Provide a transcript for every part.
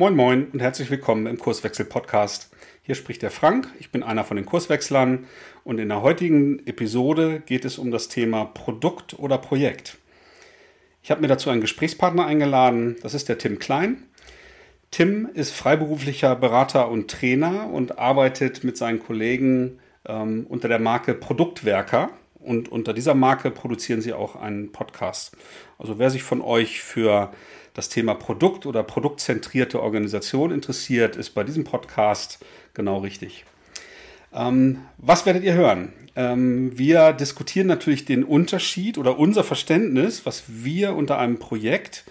Moin Moin und herzlich willkommen im Kurswechsel Podcast. Hier spricht der Frank, ich bin einer von den Kurswechslern und in der heutigen Episode geht es um das Thema Produkt oder Projekt. Ich habe mir dazu einen Gesprächspartner eingeladen, das ist der Tim Klein. Tim ist freiberuflicher Berater und Trainer und arbeitet mit seinen Kollegen ähm, unter der Marke Produktwerker und unter dieser Marke produzieren sie auch einen Podcast. Also wer sich von euch für das Thema Produkt oder produktzentrierte Organisation interessiert, ist bei diesem Podcast genau richtig. Ähm, was werdet ihr hören? Ähm, wir diskutieren natürlich den Unterschied oder unser Verständnis, was wir unter einem Projekt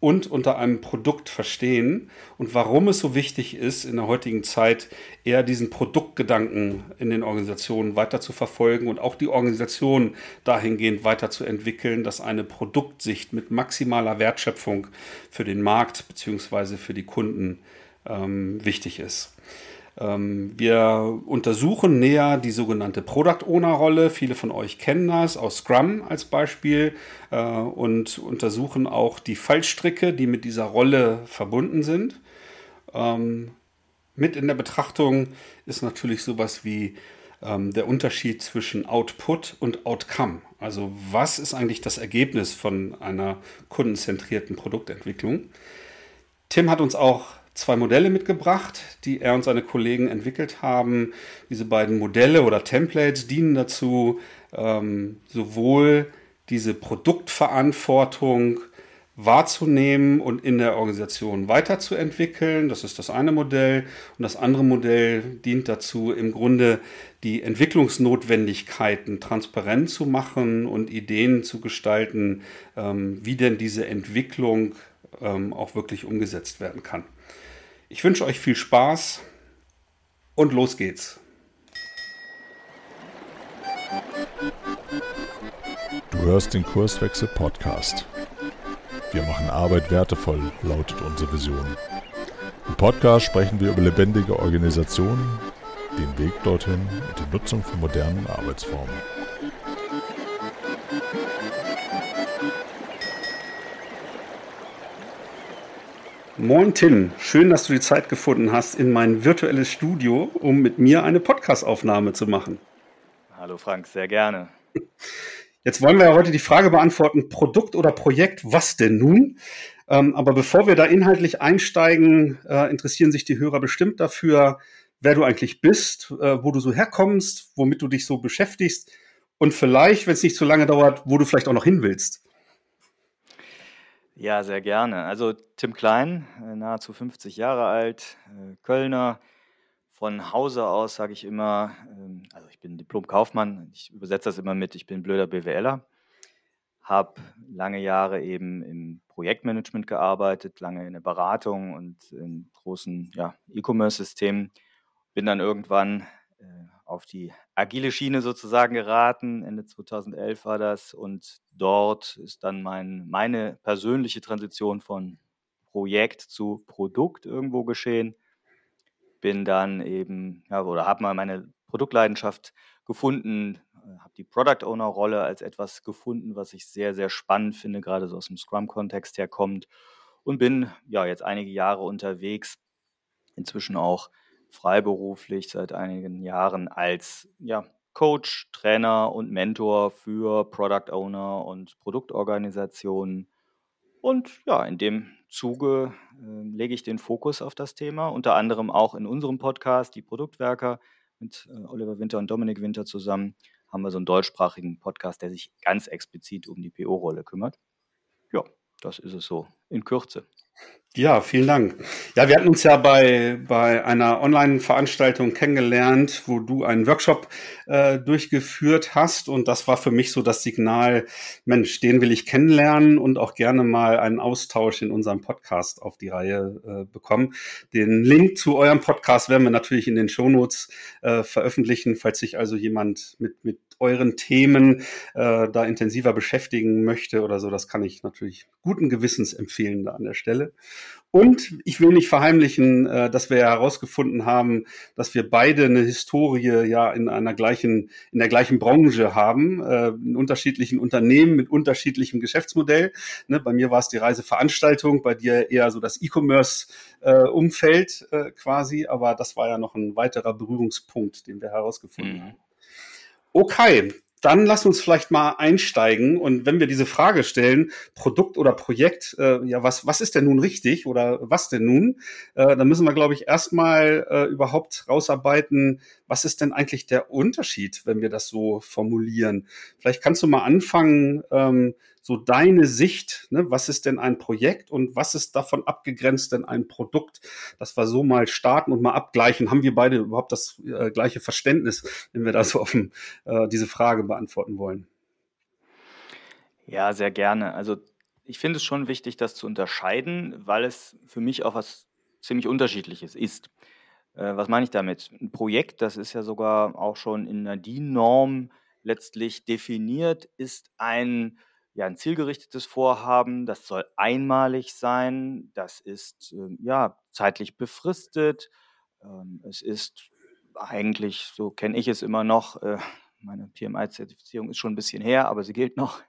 und unter einem Produkt verstehen und warum es so wichtig ist, in der heutigen Zeit eher diesen Produktgedanken in den Organisationen weiter zu verfolgen und auch die Organisation dahingehend weiterzuentwickeln, dass eine Produktsicht mit maximaler Wertschöpfung für den Markt bzw. für die Kunden ähm, wichtig ist. Ähm, wir untersuchen näher die sogenannte Product Owner Rolle. Viele von euch kennen das aus Scrum als Beispiel äh, und untersuchen auch die Fallstricke, die mit dieser Rolle verbunden sind. Ähm, mit in der Betrachtung ist natürlich sowas wie ähm, der Unterschied zwischen Output und Outcome. Also was ist eigentlich das Ergebnis von einer kundenzentrierten Produktentwicklung? Tim hat uns auch zwei Modelle mitgebracht, die er und seine Kollegen entwickelt haben. Diese beiden Modelle oder Templates dienen dazu, ähm, sowohl diese Produktverantwortung wahrzunehmen und in der Organisation weiterzuentwickeln. Das ist das eine Modell. Und das andere Modell dient dazu, im Grunde die Entwicklungsnotwendigkeiten transparent zu machen und Ideen zu gestalten, ähm, wie denn diese Entwicklung ähm, auch wirklich umgesetzt werden kann. Ich wünsche euch viel Spaß und los geht's. Du hörst den Kurswechsel Podcast. Wir machen Arbeit wertevoll, lautet unsere Vision. Im Podcast sprechen wir über lebendige Organisationen, den Weg dorthin und die Nutzung von modernen Arbeitsformen. Moin Tim, schön, dass du die Zeit gefunden hast, in mein virtuelles Studio, um mit mir eine Podcastaufnahme zu machen. Hallo Frank, sehr gerne. Jetzt wollen wir ja heute die Frage beantworten, Produkt oder Projekt, was denn nun? Ähm, aber bevor wir da inhaltlich einsteigen, äh, interessieren sich die Hörer bestimmt dafür, wer du eigentlich bist, äh, wo du so herkommst, womit du dich so beschäftigst und vielleicht, wenn es nicht zu lange dauert, wo du vielleicht auch noch hin willst. Ja, sehr gerne. Also Tim Klein, äh, nahezu 50 Jahre alt, äh, Kölner. Von Hause aus sage ich immer, ähm, also ich bin Diplom-Kaufmann, ich übersetze das immer mit, ich bin blöder BWLer. Habe lange Jahre eben im Projektmanagement gearbeitet, lange in der Beratung und in großen ja, E-Commerce-Systemen. Bin dann irgendwann äh, auf die agile Schiene sozusagen geraten. Ende 2011 war das. Und dort ist dann mein, meine persönliche Transition von Projekt zu Produkt irgendwo geschehen. Bin dann eben, ja, oder habe mal meine Produktleidenschaft gefunden, äh, habe die Product Owner Rolle als etwas gefunden, was ich sehr, sehr spannend finde, gerade so aus dem Scrum-Kontext herkommt. Und bin ja jetzt einige Jahre unterwegs, inzwischen auch freiberuflich seit einigen Jahren als ja, Coach, Trainer und Mentor für Product Owner und Produktorganisationen. Und ja, in dem Zuge äh, lege ich den Fokus auf das Thema, unter anderem auch in unserem Podcast, die Produktwerker mit äh, Oliver Winter und Dominik Winter zusammen, haben wir so einen deutschsprachigen Podcast, der sich ganz explizit um die PO-Rolle kümmert. Ja, das ist es so in Kürze. Ja, vielen Dank. Ja, wir hatten uns ja bei, bei einer Online-Veranstaltung kennengelernt, wo du einen Workshop äh, durchgeführt hast. Und das war für mich so das Signal, Mensch, den will ich kennenlernen und auch gerne mal einen Austausch in unserem Podcast auf die Reihe äh, bekommen. Den Link zu eurem Podcast werden wir natürlich in den Shownotes äh, veröffentlichen, falls sich also jemand mit, mit euren Themen äh, da intensiver beschäftigen möchte oder so. Das kann ich natürlich guten Gewissens empfehlen da an der Stelle. Und ich will nicht verheimlichen, äh, dass wir herausgefunden haben, dass wir beide eine Historie ja in einer gleichen, in der gleichen Branche haben, äh, in unterschiedlichen Unternehmen mit unterschiedlichem Geschäftsmodell. Ne, bei mir war es die Reiseveranstaltung, bei dir eher so das E-Commerce-Umfeld äh, quasi, aber das war ja noch ein weiterer Berührungspunkt, den wir herausgefunden mhm. haben. Okay, dann lass uns vielleicht mal einsteigen und wenn wir diese Frage stellen, Produkt oder Projekt, äh, ja, was, was ist denn nun richtig oder was denn nun? Äh, dann müssen wir, glaube ich, erstmal äh, überhaupt rausarbeiten, was ist denn eigentlich der Unterschied, wenn wir das so formulieren? Vielleicht kannst du mal anfangen, ähm, so deine Sicht, ne, was ist denn ein Projekt und was ist davon abgegrenzt denn ein Produkt, dass wir so mal starten und mal abgleichen. Haben wir beide überhaupt das äh, gleiche Verständnis, wenn wir da so offen äh, diese Frage beantworten wollen? Ja, sehr gerne. Also ich finde es schon wichtig, das zu unterscheiden, weil es für mich auch was ziemlich Unterschiedliches ist. Äh, was meine ich damit? Ein Projekt, das ist ja sogar auch schon in einer DIN-Norm letztlich definiert, ist ein ja, ein zielgerichtetes Vorhaben, das soll einmalig sein, das ist ähm, ja zeitlich befristet, ähm, es ist eigentlich, so kenne ich es immer noch, äh, meine PMI-Zertifizierung ist schon ein bisschen her, aber sie gilt noch.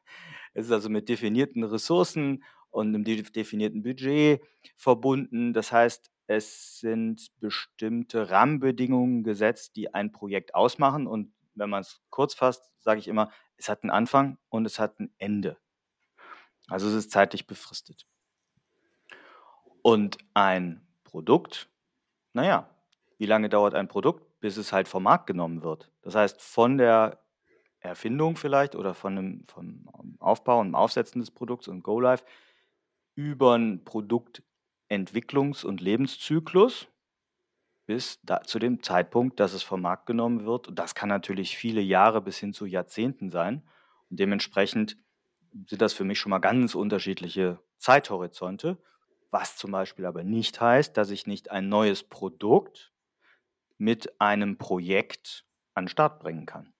Es ist also mit definierten Ressourcen und einem definierten Budget verbunden. Das heißt, es sind bestimmte Rahmenbedingungen gesetzt, die ein Projekt ausmachen. Und wenn man es kurz fasst, sage ich immer, es hat einen Anfang und es hat ein Ende. Also es ist zeitlich befristet. Und ein Produkt, naja, wie lange dauert ein Produkt, bis es halt vom Markt genommen wird? Das heißt, von der Erfindung vielleicht oder von dem, vom Aufbau und Aufsetzen des Produkts und Go Live über einen Produktentwicklungs- und Lebenszyklus bis da, zu dem Zeitpunkt, dass es vom Markt genommen wird. Und das kann natürlich viele Jahre bis hin zu Jahrzehnten sein. Und dementsprechend sind das für mich schon mal ganz unterschiedliche Zeithorizonte, was zum Beispiel aber nicht heißt, dass ich nicht ein neues Produkt mit einem Projekt an den Start bringen kann.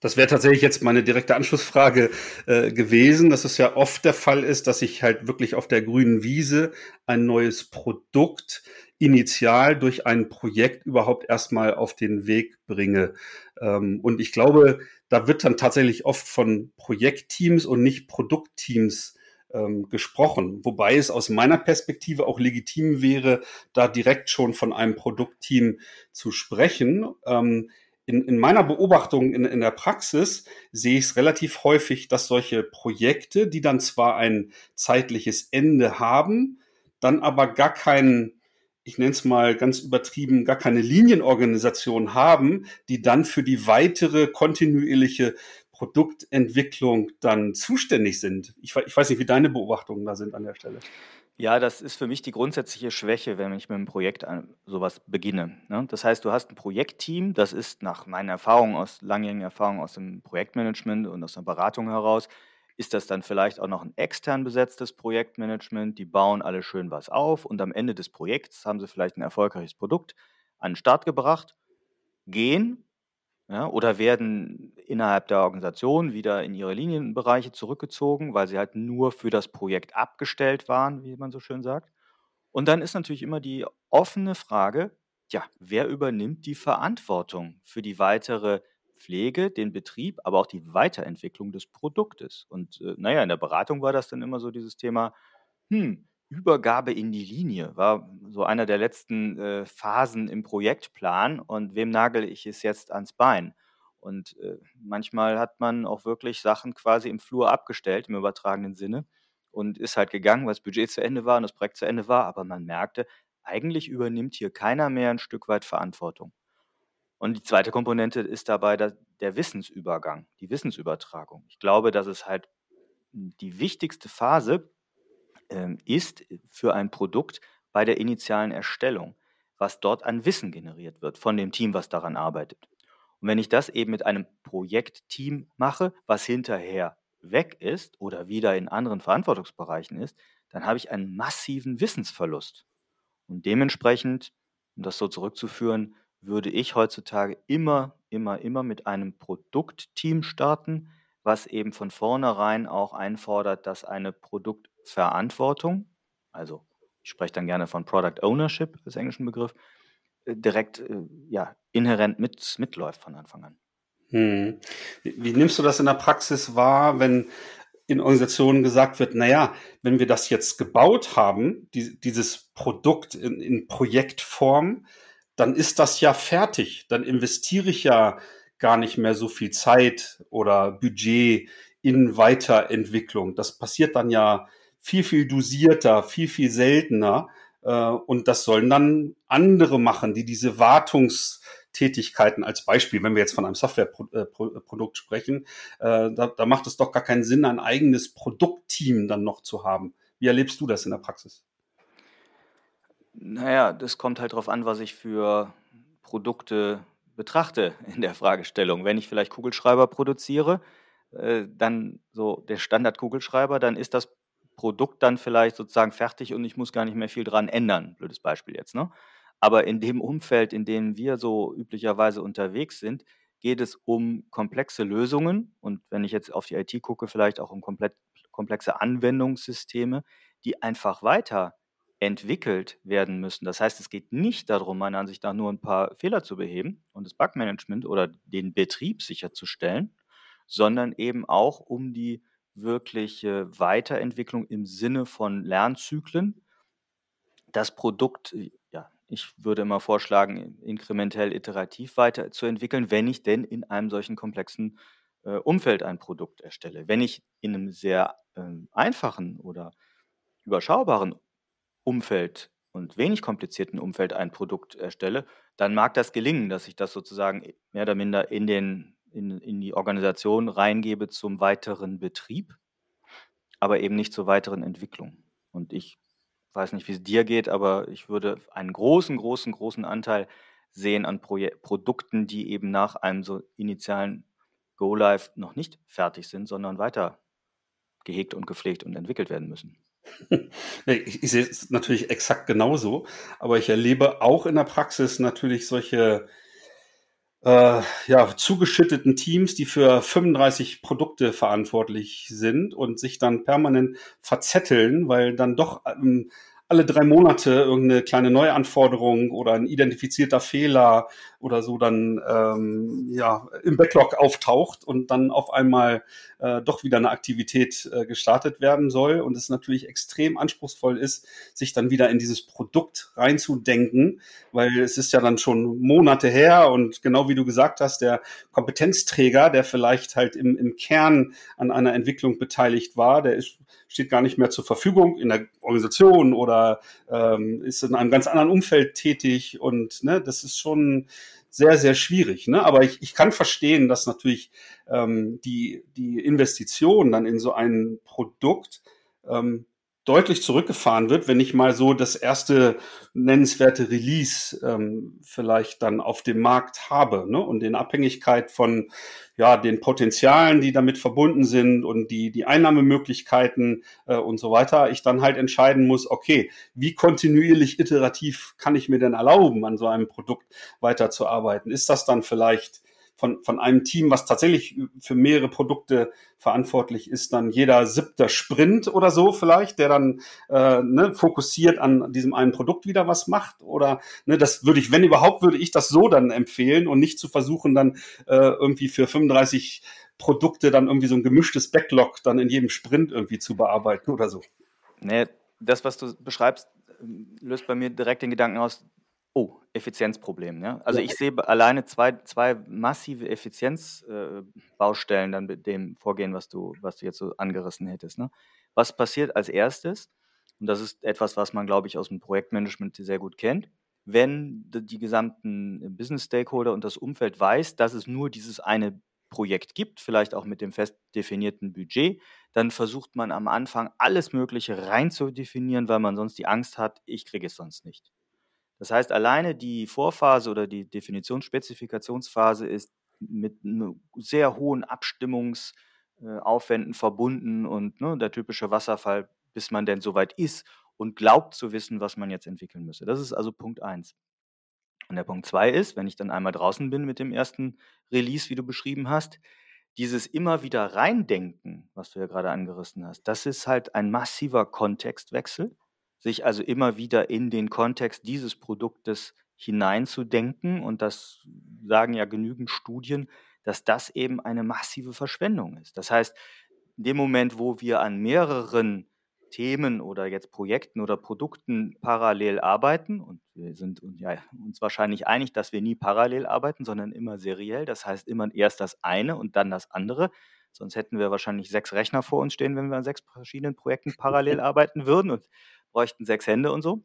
Das wäre tatsächlich jetzt meine direkte Anschlussfrage äh, gewesen, dass es ja oft der Fall ist, dass ich halt wirklich auf der grünen Wiese ein neues Produkt initial durch ein Projekt überhaupt erstmal auf den Weg bringe. Ähm, und ich glaube, da wird dann tatsächlich oft von Projektteams und nicht Produktteams ähm, gesprochen. Wobei es aus meiner Perspektive auch legitim wäre, da direkt schon von einem Produktteam zu sprechen. Ähm, in, in meiner Beobachtung in, in der Praxis sehe ich es relativ häufig, dass solche Projekte, die dann zwar ein zeitliches Ende haben, dann aber gar keinen ich nenne es mal ganz übertrieben, gar keine Linienorganisation haben, die dann für die weitere kontinuierliche Produktentwicklung dann zuständig sind. Ich, ich weiß nicht, wie deine Beobachtungen da sind an der Stelle. Ja, das ist für mich die grundsätzliche Schwäche, wenn ich mit einem Projekt sowas beginne. Ne? Das heißt, du hast ein Projektteam, das ist nach meinen Erfahrungen aus langjährigen Erfahrungen aus dem Projektmanagement und aus der Beratung heraus, ist das dann vielleicht auch noch ein extern besetztes Projektmanagement? Die bauen alle schön was auf und am Ende des Projekts haben sie vielleicht ein erfolgreiches Produkt an den Start gebracht, gehen ja, oder werden innerhalb der Organisation wieder in ihre Linienbereiche zurückgezogen, weil sie halt nur für das Projekt abgestellt waren, wie man so schön sagt. Und dann ist natürlich immer die offene Frage, ja, wer übernimmt die Verantwortung für die weitere Pflege, den Betrieb, aber auch die Weiterentwicklung des Produktes. Und äh, naja, in der Beratung war das dann immer so dieses Thema, hm, Übergabe in die Linie war so einer der letzten äh, Phasen im Projektplan und wem nagel ich es jetzt ans Bein? Und äh, manchmal hat man auch wirklich Sachen quasi im Flur abgestellt, im übertragenen Sinne, und ist halt gegangen, weil das Budget zu Ende war und das Projekt zu Ende war, aber man merkte, eigentlich übernimmt hier keiner mehr ein Stück weit Verantwortung. Und die zweite Komponente ist dabei der, der Wissensübergang, die Wissensübertragung. Ich glaube, dass es halt die wichtigste Phase ist für ein Produkt bei der initialen Erstellung, was dort an Wissen generiert wird von dem Team, was daran arbeitet. Und wenn ich das eben mit einem Projektteam mache, was hinterher weg ist oder wieder in anderen Verantwortungsbereichen ist, dann habe ich einen massiven Wissensverlust. Und dementsprechend, um das so zurückzuführen, würde ich heutzutage immer, immer, immer mit einem Produktteam starten, was eben von vornherein auch einfordert, dass eine Produktverantwortung, also ich spreche dann gerne von Product Ownership als englischen Begriff, äh, direkt äh, ja, inhärent mit, mitläuft von Anfang an. Hm. Wie nimmst du das in der Praxis wahr, wenn in Organisationen gesagt wird, naja, wenn wir das jetzt gebaut haben, die, dieses Produkt in, in Projektform, dann ist das ja fertig. Dann investiere ich ja gar nicht mehr so viel Zeit oder Budget in Weiterentwicklung. Das passiert dann ja viel, viel dosierter, viel, viel seltener. Äh, und das sollen dann andere machen, die diese Wartungstätigkeiten als Beispiel, wenn wir jetzt von einem Softwareprodukt sprechen, äh, da, da macht es doch gar keinen Sinn, ein eigenes Produktteam dann noch zu haben. Wie erlebst du das in der Praxis? Naja, das kommt halt darauf an, was ich für Produkte betrachte in der Fragestellung. Wenn ich vielleicht Kugelschreiber produziere, äh, dann so der Standard-Kugelschreiber, dann ist das Produkt dann vielleicht sozusagen fertig und ich muss gar nicht mehr viel dran ändern. Blödes Beispiel jetzt, ne? Aber in dem Umfeld, in dem wir so üblicherweise unterwegs sind, geht es um komplexe Lösungen und wenn ich jetzt auf die IT gucke, vielleicht auch um komplett komplexe Anwendungssysteme, die einfach weiterentwickelt werden müssen. Das heißt, es geht nicht darum, meiner Ansicht nach nur ein paar Fehler zu beheben und das Bugmanagement oder den Betrieb sicherzustellen, sondern eben auch um die wirkliche Weiterentwicklung im Sinne von Lernzyklen. Das Produkt, äh, ja, ich würde immer vorschlagen, inkrementell iterativ weiterzuentwickeln, wenn ich denn in einem solchen komplexen äh, Umfeld ein Produkt erstelle. Wenn ich in einem sehr äh, einfachen oder überschaubaren Umfeld und wenig komplizierten Umfeld ein Produkt erstelle, dann mag das gelingen, dass ich das sozusagen mehr oder minder in den in, in die Organisation reingebe zum weiteren Betrieb, aber eben nicht zur weiteren Entwicklung. Und ich weiß nicht, wie es dir geht, aber ich würde einen großen, großen, großen Anteil sehen an Proje Produkten, die eben nach einem so initialen Go-Live noch nicht fertig sind, sondern weiter gehegt und gepflegt und entwickelt werden müssen. Ich, ich sehe es natürlich exakt genauso, aber ich erlebe auch in der Praxis natürlich solche äh, ja, zugeschütteten Teams, die für 35 Produkte verantwortlich sind und sich dann permanent verzetteln, weil dann doch ähm, alle drei Monate irgendeine kleine Neuanforderung oder ein identifizierter Fehler oder so dann ähm, ja im Backlog auftaucht und dann auf einmal äh, doch wieder eine Aktivität äh, gestartet werden soll und es natürlich extrem anspruchsvoll ist, sich dann wieder in dieses Produkt reinzudenken, weil es ist ja dann schon Monate her und genau wie du gesagt hast, der Kompetenzträger, der vielleicht halt im, im Kern an einer Entwicklung beteiligt war, der ist steht gar nicht mehr zur Verfügung in der Organisation oder ähm, ist in einem ganz anderen Umfeld tätig und ne, das ist schon sehr, sehr schwierig. Ne? Aber ich, ich kann verstehen, dass natürlich ähm, die, die Investition dann in so ein Produkt ähm, deutlich zurückgefahren wird, wenn ich mal so das erste nennenswerte Release ähm, vielleicht dann auf dem Markt habe ne? und in Abhängigkeit von ja den Potenzialen, die damit verbunden sind und die die Einnahmemöglichkeiten äh, und so weiter, ich dann halt entscheiden muss, okay, wie kontinuierlich iterativ kann ich mir denn erlauben, an so einem Produkt weiterzuarbeiten? Ist das dann vielleicht von, von einem Team, was tatsächlich für mehrere Produkte verantwortlich ist, dann jeder siebter Sprint oder so vielleicht, der dann äh, ne, fokussiert an diesem einen Produkt wieder was macht. Oder ne, das würde ich, wenn überhaupt, würde ich das so dann empfehlen und nicht zu versuchen, dann äh, irgendwie für 35 Produkte dann irgendwie so ein gemischtes Backlog dann in jedem Sprint irgendwie zu bearbeiten oder so. Nee, das, was du beschreibst, löst bei mir direkt den Gedanken aus, Oh, Effizienzproblem, ja. Also, Ja. ich sehe alleine zwei zwei massive Effizienzbaustellen äh, dann mit dem Vorgehen, was du was du jetzt so angerissen hättest, ne? Was passiert als Erstes? Und das ist etwas, was man, glaube ich, aus dem Projektmanagement sehr gut kennt. Wenn die gesamten Business-Stakeholder und das Umfeld weiß, dass es nur dieses eine Projekt gibt, vielleicht auch mit dem fest definierten Budget, dann versucht man am Anfang alles Mögliche rein zu definieren, weil man sonst die Angst hat: „Ich kriege es sonst nicht.“ Das heißt, alleine die Vorphase oder die Definitionsspezifikationsphase ist mit sehr hohen Abstimmungsaufwänden verbunden und ne, der typische Wasserfall, bis man denn soweit ist und glaubt zu wissen, was man jetzt entwickeln müsse. Das ist also Punkt 1. Und der Punkt 2 ist, wenn ich dann einmal draußen bin mit dem ersten Release, wie du beschrieben hast, dieses immer wieder reindenken, was du ja gerade angerissen hast, das ist halt ein massiver Kontextwechsel sich also immer wieder in den Kontext dieses Produktes hineinzudenken. Und das sagen ja genügend Studien, dass das eben eine massive Verschwendung ist. Das heißt, in dem Moment, wo wir an mehreren Themen oder jetzt Projekten oder Produkten parallel arbeiten, und wir sind uns wahrscheinlich einig, dass wir nie parallel arbeiten, sondern immer seriell, das heißt immer erst das eine und dann das andere, sonst hätten wir wahrscheinlich sechs Rechner vor uns stehen, wenn wir an sechs verschiedenen Projekten parallel arbeiten würden und bräuchten sechs Hände und so.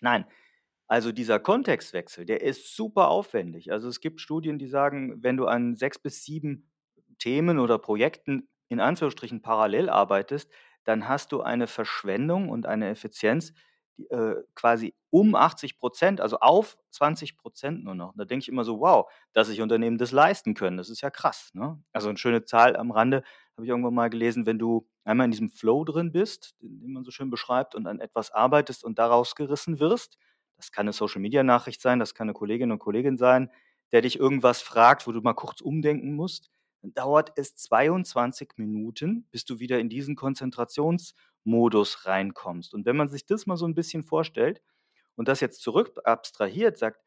Nein, also dieser Kontextwechsel, der ist super aufwendig. Also es gibt Studien, die sagen, wenn du an sechs bis sieben Themen oder Projekten in Anführungsstrichen parallel arbeitest, dann hast du eine Verschwendung und eine Effizienz die, äh, quasi um 80 Prozent, also auf 20 Prozent nur noch. Da denke ich immer so, wow, dass sich Unternehmen das leisten können. Das ist ja krass. Ne? Also eine schöne Zahl am Rande habe ich irgendwann mal gelesen, wenn du einmal in diesem Flow drin bist, den man so schön beschreibt, und an etwas arbeitest und daraus gerissen wirst, das kann eine Social-Media-Nachricht sein, das kann eine Kollegin und Kollegin sein, der dich irgendwas fragt, wo du mal kurz umdenken musst. Dann dauert es 22 Minuten, bis du wieder in diesen Konzentrationsmodus reinkommst. Und wenn man sich das mal so ein bisschen vorstellt und das jetzt zurück abstrahiert, sagt,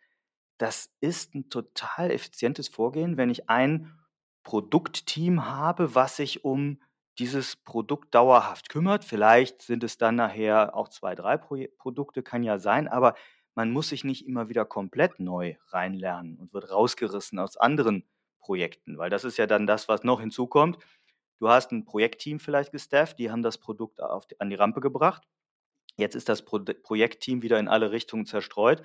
das ist ein total effizientes Vorgehen, wenn ich ein Produktteam habe, was sich um dieses Produkt dauerhaft kümmert. Vielleicht sind es dann nachher auch zwei, drei Pro Produkte, kann ja sein, aber man muss sich nicht immer wieder komplett neu reinlernen und wird rausgerissen aus anderen Projekten, weil das ist ja dann das, was noch hinzukommt. Du hast ein Projektteam vielleicht gestafft, die haben das Produkt die, an die Rampe gebracht. Jetzt ist das Pro Projektteam wieder in alle Richtungen zerstreut.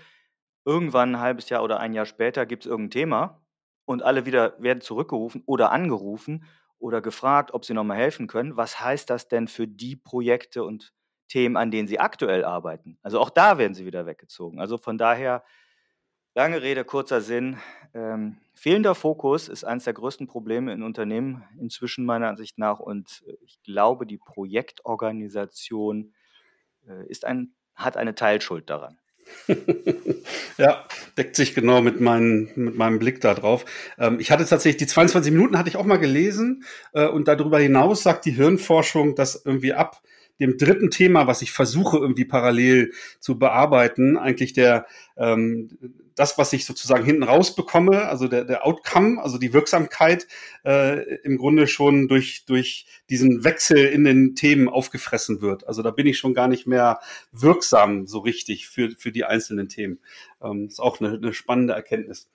Irgendwann ein halbes Jahr oder ein Jahr später gibt es irgendein Thema und alle wieder werden zurückgerufen oder angerufen oder gefragt, ob sie nochmal helfen können. Was heißt das denn für die Projekte und Themen, an denen sie aktuell arbeiten. Also auch da werden sie wieder weggezogen. Also von daher, lange Rede, kurzer Sinn. Ähm, fehlender Fokus ist eines der größten Probleme in Unternehmen inzwischen meiner Ansicht nach. Und äh, ich glaube, die Projektorganisation äh, ist ein, hat eine Teilschuld daran. ja, deckt sich genau mit, mein, mit meinem Blick da drauf. Ähm, ich hatte tatsächlich die 22 Minuten hatte ich auch mal gelesen äh, und darüber hinaus sagt die Hirnforschung, dass irgendwie ab dem dritten Thema, was ich versuche irgendwie parallel zu bearbeiten, eigentlich der ähm, das, was ich sozusagen hinten raus bekomme, also der, der Outcome, also die Wirksamkeit, äh, im Grunde schon durch, durch diesen Wechsel in den Themen aufgefressen wird. Also da bin ich schon gar nicht mehr wirksam so richtig für, für die einzelnen Themen. Ähm, ist auch eine, eine spannende Erkenntnis.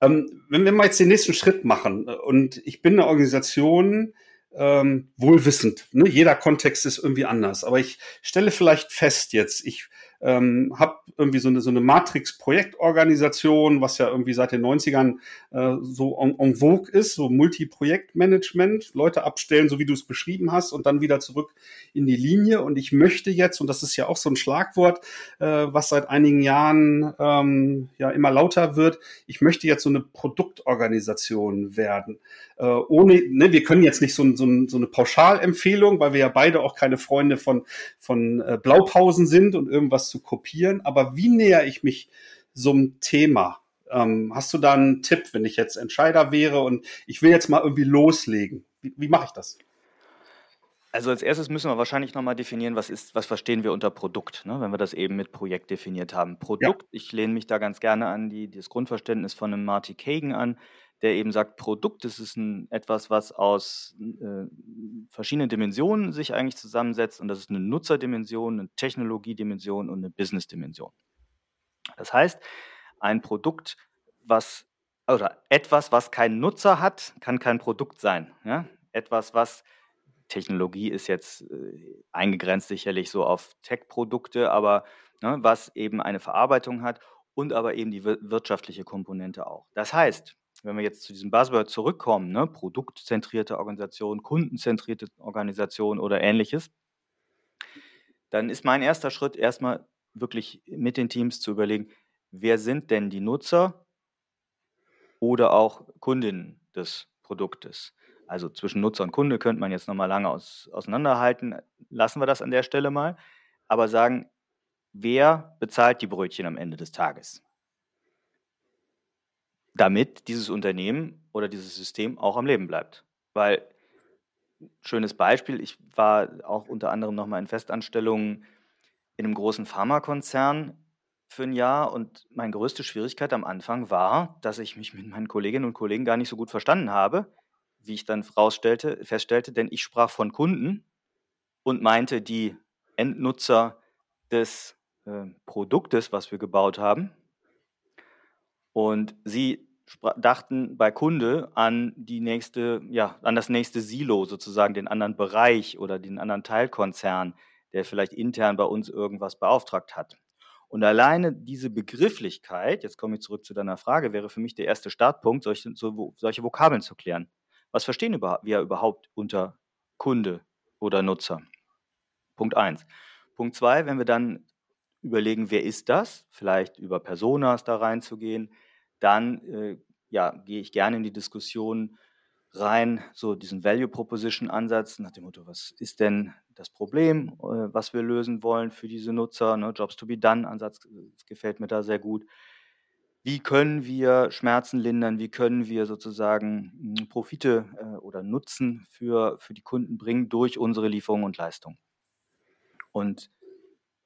Ähm, wenn wir mal jetzt den nächsten Schritt machen und ich bin eine Organisation, ähm, wohlwissend. Ne? Jeder Kontext ist irgendwie anders. Aber ich stelle vielleicht fest jetzt, ich ähm, habe irgendwie so eine, so eine Matrix-Projektorganisation, was ja irgendwie seit den 90ern äh, so en, en vogue ist, so Multi-Projektmanagement, Leute abstellen, so wie du es beschrieben hast, und dann wieder zurück in die Linie. Und ich möchte jetzt, und das ist ja auch so ein Schlagwort, äh, was seit einigen Jahren ähm, ja immer lauter wird, ich möchte jetzt so eine Produktorganisation werden. Äh, ohne, ne, wir können jetzt nicht so, so, so eine Pauschalempfehlung, weil wir ja beide auch keine Freunde von, von äh, Blaupausen sind und irgendwas zu kopieren. Aber wie näher ich mich so einem Thema? Ähm, hast du da einen Tipp, wenn ich jetzt Entscheider wäre und ich will jetzt mal irgendwie loslegen? Wie, wie mache ich das? Also als erstes müssen wir wahrscheinlich nochmal definieren, was ist, was verstehen wir unter Produkt, ne? wenn wir das eben mit Projekt definiert haben. Produkt, ja. ich lehne mich da ganz gerne an die, das Grundverständnis von einem Marty Kagan an, der eben sagt, Produkt, das ist ein, etwas, was aus äh, verschiedenen Dimensionen sich eigentlich zusammensetzt und das ist eine Nutzerdimension, eine Technologiedimension und eine Businessdimension. Das heißt, ein Produkt, was oder etwas, was keinen Nutzer hat, kann kein Produkt sein. Ja? Etwas, was Technologie ist jetzt äh, eingegrenzt sicherlich so auf Tech-Produkte, aber ne, was eben eine Verarbeitung hat und aber eben die wirtschaftliche Komponente auch. Das heißt, wenn wir jetzt zu diesem Buzzword zurückkommen, ne, produktzentrierte Organisation, kundenzentrierte Organisation oder ähnliches, dann ist mein erster Schritt erstmal wirklich mit den Teams zu überlegen, wer sind denn die Nutzer oder auch Kundinnen des Produktes. Also zwischen Nutzer und Kunde könnte man jetzt nochmal lange aus, auseinanderhalten. Lassen wir das an der Stelle mal. Aber sagen, wer bezahlt die Brötchen am Ende des Tages? Damit dieses Unternehmen oder dieses System auch am Leben bleibt. Weil, schönes Beispiel, ich war auch unter anderem nochmal in Festanstellungen in einem großen Pharmakonzern für ein Jahr und meine größte Schwierigkeit am Anfang war, dass ich mich mit meinen Kolleginnen und Kollegen gar nicht so gut verstanden habe, wie ich dann rausstellte, feststellte, denn ich sprach von Kunden und meinte die Endnutzer des äh, Produktes, was wir gebaut haben. Und sie dachten bei Kunde an die nächste, ja, an das nächste Silo, sozusagen den anderen Bereich oder den anderen Teilkonzern, der vielleicht intern bei uns irgendwas beauftragt hat. Und alleine diese Begrifflichkeit, jetzt komme ich zurück zu deiner Frage, wäre für mich der erste Startpunkt, solche, so, solche Vokabeln zu klären. Was verstehen wir überhaupt unter Kunde oder Nutzer? Punkt eins. Punkt zwei, wenn wir dann überlegen, wer ist das, vielleicht über Personas da reinzugehen, dann äh, ja, gehe ich gerne in die Diskussion rein, so diesen Value Proposition Ansatz nach dem Motto, was ist denn das Problem, äh, was wir lösen wollen für diese Nutzer? Ne? Jobs to be done Ansatz äh, gefällt mir da sehr gut. Wie können wir Schmerzen lindern? Wie können wir sozusagen hm, Profite äh, oder Nutzen für, für die Kunden bringen durch unsere Lieferung und Leistung? Und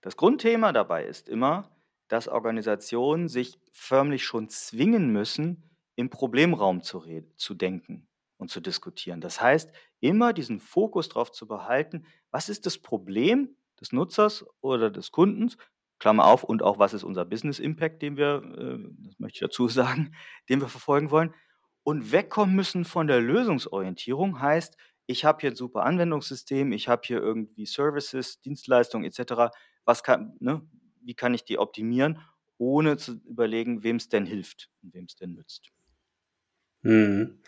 das Grundthema dabei ist immer, dass Organisationen sich förmlich schon zwingen müssen, im Problemraum zu, zu denken und zu diskutieren. Das heißt, immer diesen Fokus darauf zu behalten, was ist das Problem des Nutzers oder des Kundens, Klammer auf, und auch was ist unser Business Impact, den wir, äh, das möchte ich dazu sagen, den wir verfolgen wollen, und wegkommen müssen von der Lösungsorientierung, heißt, ich habe hier ein super Anwendungssystem, ich habe hier irgendwie Services, Dienstleistungen etc. Was kann, ne, wie kann ich die optimieren, ohne zu überlegen, wem es denn hilft und wem es denn nützt. Hm.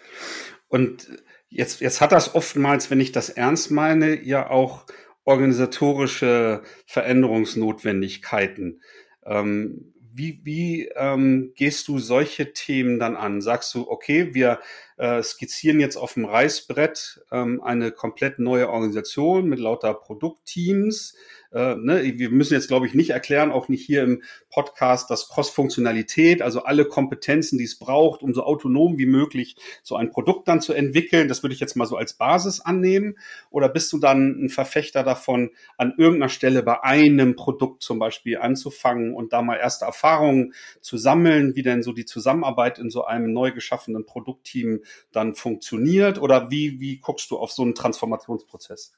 Und jetzt, jetzt hat das oftmals, wenn ich das ernst meine, ja auch organisatorische Veränderungsnotwendigkeiten. Ähm, wie, wie ähm, gehst du solche Themen dann an? Sagst du, okay, wir äh, skizzieren jetzt auf dem Reißbrett ähm, eine komplett neue Organisation mit lauter Produktteams. Äh, ne? Wir müssen jetzt, glaube ich, nicht erklären, auch nicht hier im Podcast, dass Cross-Funktionalität, also alle Kompetenzen, die es braucht, um so autonom wie möglich so ein Produkt dann zu entwickeln, das würde ich jetzt mal so als Basis annehmen. Oder bist du dann ein Verfechter davon, an irgendeiner Stelle bei einem Produkt zum Beispiel anzufangen und da mal erste Erfahrungen zu sammeln, wie denn so die Zusammenarbeit in so einem neu geschaffenen Produktteam dann funktioniert? Oder wie, wie guckst du auf so einen Transformationsprozess?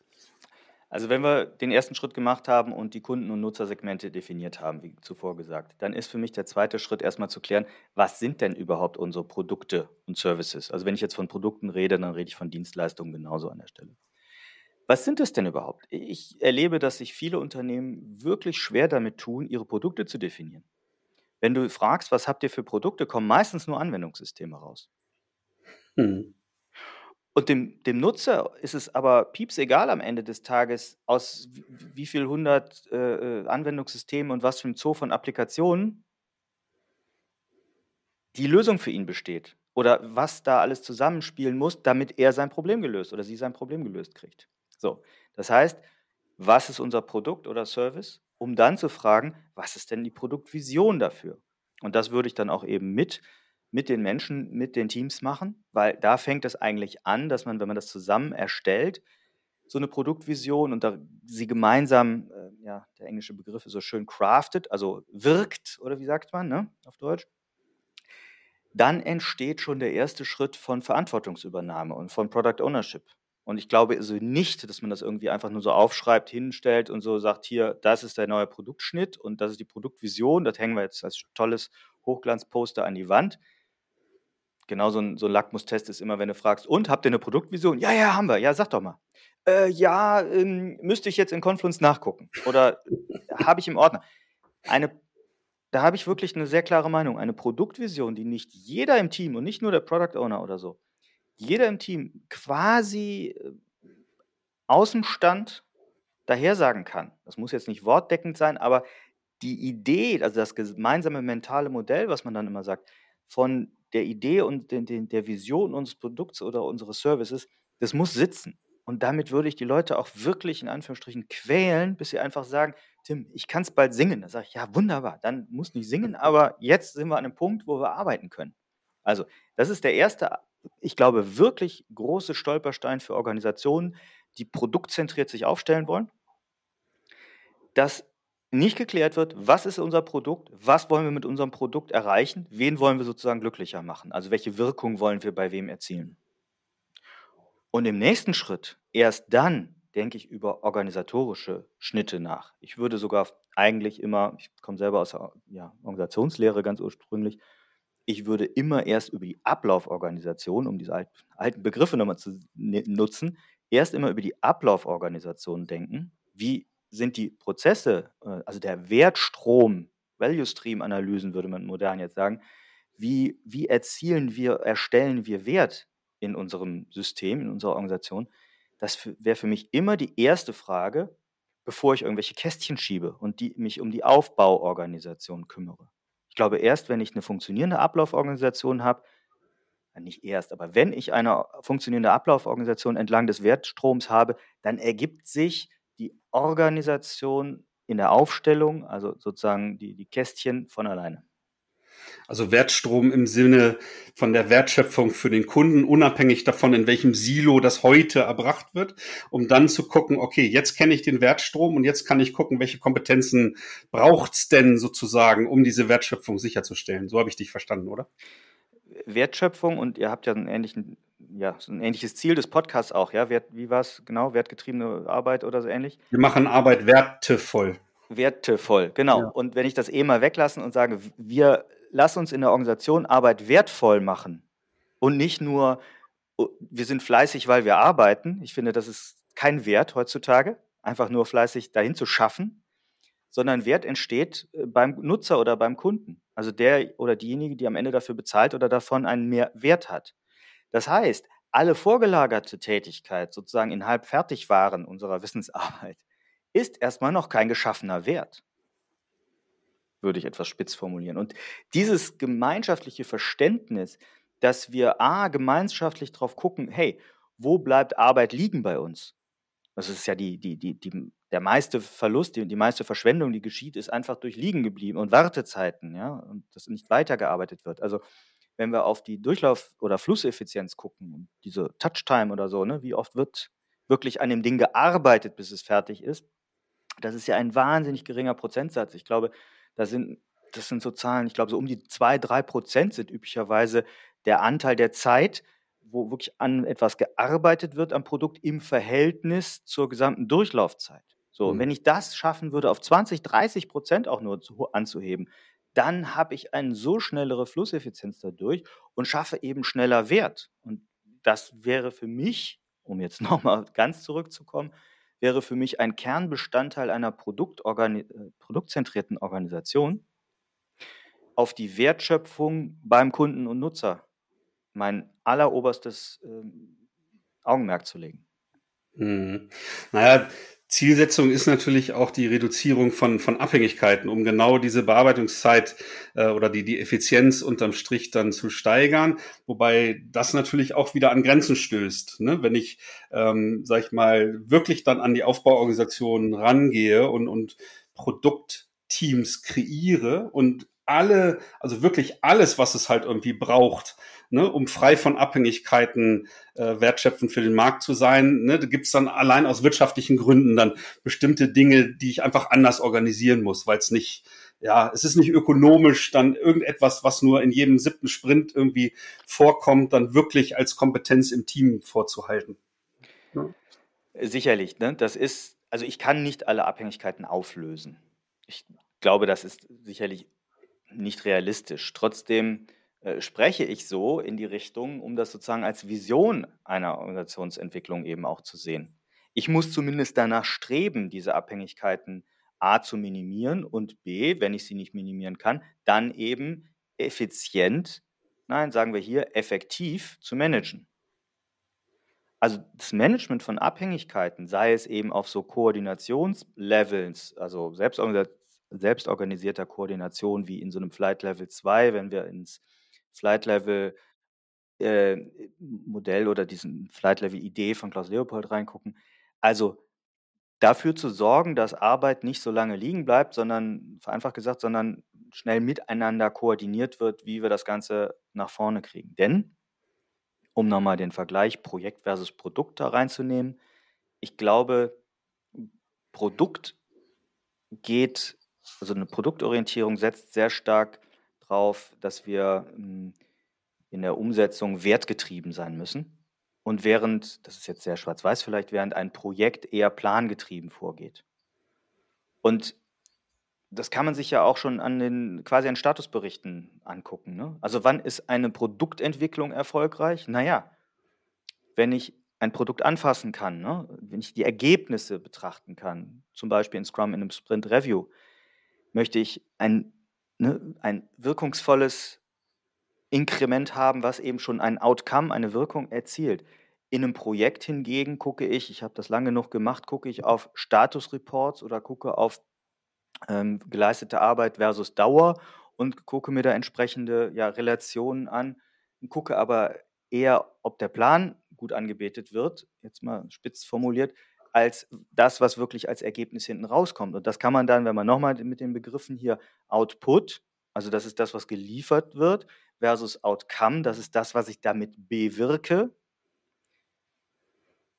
Also wenn wir den ersten Schritt gemacht haben und die Kunden- und Nutzersegmente definiert haben, wie zuvor gesagt, dann ist für mich der zweite Schritt erstmal zu klären, was sind denn überhaupt unsere Produkte und Services? Also wenn ich jetzt von Produkten rede, dann rede ich von Dienstleistungen genauso an der Stelle. Was sind es denn überhaupt? Ich erlebe, dass sich viele Unternehmen wirklich schwer damit tun, ihre Produkte zu definieren. Wenn du fragst, was habt ihr für Produkte, kommen meistens nur Anwendungssysteme raus. Hm. Und dem, dem Nutzer ist es aber pieps egal am Ende des Tages, aus wie viel hundert äh, äh, Anwendungssystemen und was für ein Zoo von Applikationen die Lösung für ihn besteht. Oder was da alles zusammenspielen muss, damit er sein Problem gelöst oder sie sein Problem gelöst kriegt. So, das heißt, was ist unser Produkt oder Service? Um dann zu fragen, was ist denn die Produktvision dafür? Und das würde ich dann auch eben mit mit den Menschen, mit den Teams machen, weil da fängt es eigentlich an, dass man, wenn man das zusammen erstellt, so eine Produktvision und da sie gemeinsam, äh, ja, der englische Begriff ist so schön crafted, also wirkt, oder wie sagt man, ne, auf Deutsch, dann entsteht schon der erste Schritt von Verantwortungsübernahme und von Product Ownership. Und ich glaube also nicht, dass man das irgendwie einfach nur so aufschreibt, hinstellt und so sagt, hier, das ist der neue Produktschnitt und das ist die Produktvision, das hängen wir jetzt als tolles Hochglanzposter an die Wand. Genau so ein, so ein Lackmustest ist immer, wenn du fragst, und habt ihr eine Produktvision? Ja, ja, haben wir. Ja, sag doch mal. Äh, ja, ähm, müsste ich jetzt in Confluence nachgucken. Oder habe ich im Ordner. Eine, da habe ich wirklich eine sehr klare Meinung. Eine Produktvision, die nicht jeder im Team und nicht nur der Product Owner oder so, jeder im Team quasi äh, aus dem Stand dahersagen kann. Das muss jetzt nicht wortdeckend sein, aber die Idee, also das gemeinsame mentale Modell, was man dann immer sagt, von der Idee und den, den, der Vision unseres Produkts oder unseres Services, das muss sitzen. Und damit würde ich die Leute auch wirklich in Anführungsstrichen quälen, bis sie einfach sagen, Tim, ich kann es bald singen. Da sage ich, ja, wunderbar, dann muss nicht singen, aber jetzt sind wir an einem Punkt, wo wir arbeiten können. Also, das ist der erste, ich glaube, wirklich große Stolperstein für Organisationen, die produktzentriert sich aufstellen wollen. Das nicht geklärt wird, was ist unser Produkt, was wollen wir mit unserem Produkt erreichen, wen wollen wir sozusagen glücklicher machen, also welche Wirkung wollen wir bei wem erzielen. Und im nächsten Schritt, erst dann denke ich über organisatorische Schnitte nach. Ich würde sogar eigentlich immer, ich komme selber aus der ja, Organisationslehre ganz ursprünglich, ich würde immer erst über die Ablauforganisation, um diese alten Begriffe nochmal zu nutzen, erst immer über die Ablauforganisation denken. Wie sind die Prozesse, äh, also der Wertstrom, Value Stream Analysen würde man modern jetzt sagen, wie, wie erzielen wir, erstellen wir Wert in unserem System, in unserer Organisation? Das wäre für mich immer die erste Frage, bevor ich irgendwelche Kästchen schiebe und die, mich um die Aufbauorganisation kümmere. Ich glaube, erst wenn ich eine funktionierende Ablauforganisation habe, nicht erst, aber wenn ich eine funktionierende Ablauforganisation entlang des Wertstroms habe, dann ergibt sich die Organisation in der Aufstellung, also sozusagen die, die Kästchen von alleine. Also Wertstrom im Sinne von der Wertschöpfung für den Kunden, unabhängig davon, in welchem Silo das heute erbracht wird, um dann zu gucken, okay, jetzt kenne ich den Wertstrom und jetzt kann ich gucken, welche Kompetenzen braucht's denn sozusagen, um diese Wertschöpfung sicherzustellen. So habe ich dich verstanden, oder? Wertschöpfung und ihr habt ja einen ähnlichen ja, so ein ähnliches Ziel des Podcasts auch, ja? Wert, wie war es genau? Wertgetriebene Arbeit oder so ähnlich? Wir machen Arbeit wertevoll. Wertevoll, genau. Ja. Und wenn ich das eh mal weglassen und sage, wir lassen uns in der Organisation Arbeit wertvoll machen und nicht nur, oh, wir sind fleißig, weil wir arbeiten. Ich finde, das ist kein Wert heutzutage, einfach nur fleißig dahin zu schaffen, sondern Wert entsteht äh, beim Nutzer oder beim Kunden. Also der oder diejenige, die am Ende dafür bezahlt oder davon einen mehr Wert hat. Das heißt, alle vorgelagerte Tätigkeit sozusagen in Halbfertigwaren unserer Wissensarbeit ist erstmal noch kein geschaffener Wert, würde ich etwas spitz formulieren. Und dieses gemeinschaftliche Verständnis, dass wir a gemeinschaftlich drauf gucken, hey, wo bleibt Arbeit liegen bei uns? Das ist ja die, die, die, die, der meiste Verlust, die, die meiste Verschwendung, die geschieht, ist einfach durch liegen geblieben und Wartezeiten, ja, und dass nicht weitergearbeitet wird. Also wenn wir auf die Durchlauf- oder Flusseffizienz gucken und diese Touchtime oder so, ne, wie oft wird wirklich an dem Ding gearbeitet, bis es fertig ist, das ist ja ein wahnsinnig geringer Prozentsatz. Ich glaube, da sind, das sind so Zahlen, ich glaube, so um die zwei, drei Prozent sind üblicherweise der Anteil der Zeit, wo wirklich an etwas gearbeitet wird am Produkt im Verhältnis zur gesamten Durchlaufzeit. So, mhm. und wenn ich das schaffen würde, auf 20, 30 Prozent auch nur zu, anzuheben, dann habe ich eine so schnellere Flusseffizienz dadurch und schaffe eben schneller Wert. Und das wäre für mich, um jetzt nochmal ganz zurückzukommen, wäre für mich ein Kernbestandteil einer Produktorgani äh, produktzentrierten Organisation, auf die Wertschöpfung beim Kunden und Nutzer mein alleroberstes äh, Augenmerk zu legen. Hm. Naja, Zielsetzung ist natürlich auch die Reduzierung von, von Abhängigkeiten, um genau diese Bearbeitungszeit äh, oder die, die Effizienz unterm Strich dann zu steigern. Wobei das natürlich auch wieder an Grenzen stößt. Ne? Wenn ich, ähm, sag ich mal, wirklich dann an die Aufbauorganisation rangehe und, und Produktteams kreiere und alle, also wirklich alles, was es halt irgendwie braucht, ne, um frei von Abhängigkeiten äh, wertschöpfend für den Markt zu sein. Ne, da gibt's dann allein aus wirtschaftlichen Gründen dann bestimmte Dinge, die ich einfach anders organisieren muss, weil es nicht, ja, es ist nicht ökonomisch, dann irgendetwas, was nur in jedem siebten Sprint irgendwie vorkommt, dann wirklich als Kompetenz im Team vorzuhalten. Ja. Sicherlich, ne? Das ist, also ich kann nicht alle Abhängigkeiten auflösen. Ich glaube, das ist sicherlich nicht realistisch. Trotzdem äh, spreche ich so in die Richtung, um das sozusagen als Vision einer Organisationsentwicklung eben auch zu sehen. Ich muss zumindest danach streben, diese Abhängigkeiten A zu minimieren und B, wenn ich sie nicht minimieren kann, dann eben effizient, nein, sagen wir hier, effektiv zu managen. Also das Management von Abhängigkeiten, sei es eben auf so Koordinationslevels, also selbstorganisierter Koordination wie in so einem Flight Level 2, wenn wir ins Flight Level äh, Modell oder diesen Flight Level Idee von Klaus Leopold reingucken. Also dafür zu sorgen, dass Arbeit nicht so lange liegen bleibt, sondern vereinfacht gesagt, sondern schnell miteinander koordiniert wird, wie wir das Ganze nach vorne kriegen. Denn, um nochmal den Vergleich Projekt versus Produkt da reinzunehmen, ich glaube, Produkt geht also eine Produktorientierung setzt sehr stark darauf, dass wir hm, in der Umsetzung wertgetrieben sein müssen. Und während, das ist jetzt sehr schwarz-weiß vielleicht, während ein Projekt eher plangetrieben vorgeht. Und das kann man sich ja auch schon an den quasi an Statusberichten angucken. Ne? Also wann ist eine Produktentwicklung erfolgreich? Naja, wenn ich ein Produkt anfassen kann, ne? wenn ich die Ergebnisse betrachten kann, zum Beispiel in Scrum in einem Sprint Review, möchte ich ein, ne, ein wirkungsvolles Inkrement haben, was eben schon ein Outcome, eine Wirkung erzielt. In einem Projekt hingegen gucke ich, ich habe das lange genug gemacht, gucke ich auf Statusreports oder gucke auf ähm, geleistete Arbeit versus Dauer und gucke mir da entsprechende ja, Relationen an gucke aber eher, ob der Plan gut angebetet wird, jetzt mal spitz formuliert, als das, was wirklich als Ergebnis hinten rauskommt. Und das kann man dann, wenn man nochmal mit den Begriffen hier Output, also das ist das, was geliefert wird, versus Outcome, das ist das, was ich damit bewirke,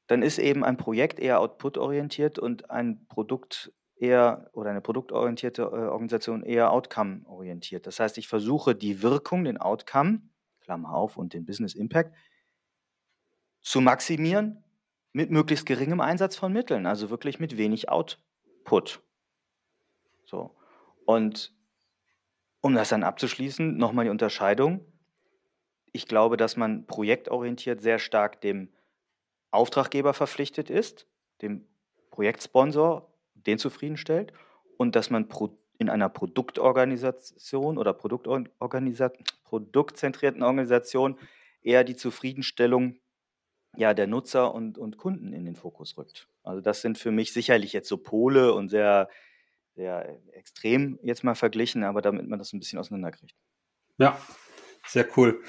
dann ist eben ein Projekt eher output-orientiert und ein Produkt eher oder eine produktorientierte äh, Organisation eher outcome-orientiert. Das heißt, ich versuche die Wirkung, den Outcome, Klammer auf, und den Business Impact zu maximieren mit möglichst geringem Einsatz von Mitteln, also wirklich mit wenig Output. So. Und um das dann abzuschließen, nochmal die Unterscheidung. Ich glaube, dass man projektorientiert sehr stark dem Auftraggeber verpflichtet ist, dem Projektsponsor, den zufriedenstellt und dass man in einer Produktorganisation oder Produktorganisa produktzentrierten Organisation eher die Zufriedenstellung ja, der Nutzer und, und Kunden in den Fokus rückt. Also das sind für mich sicherlich jetzt so Pole und sehr sehr extrem jetzt mal verglichen, aber damit man das ein bisschen auseinanderkriegt. Ja, sehr cool.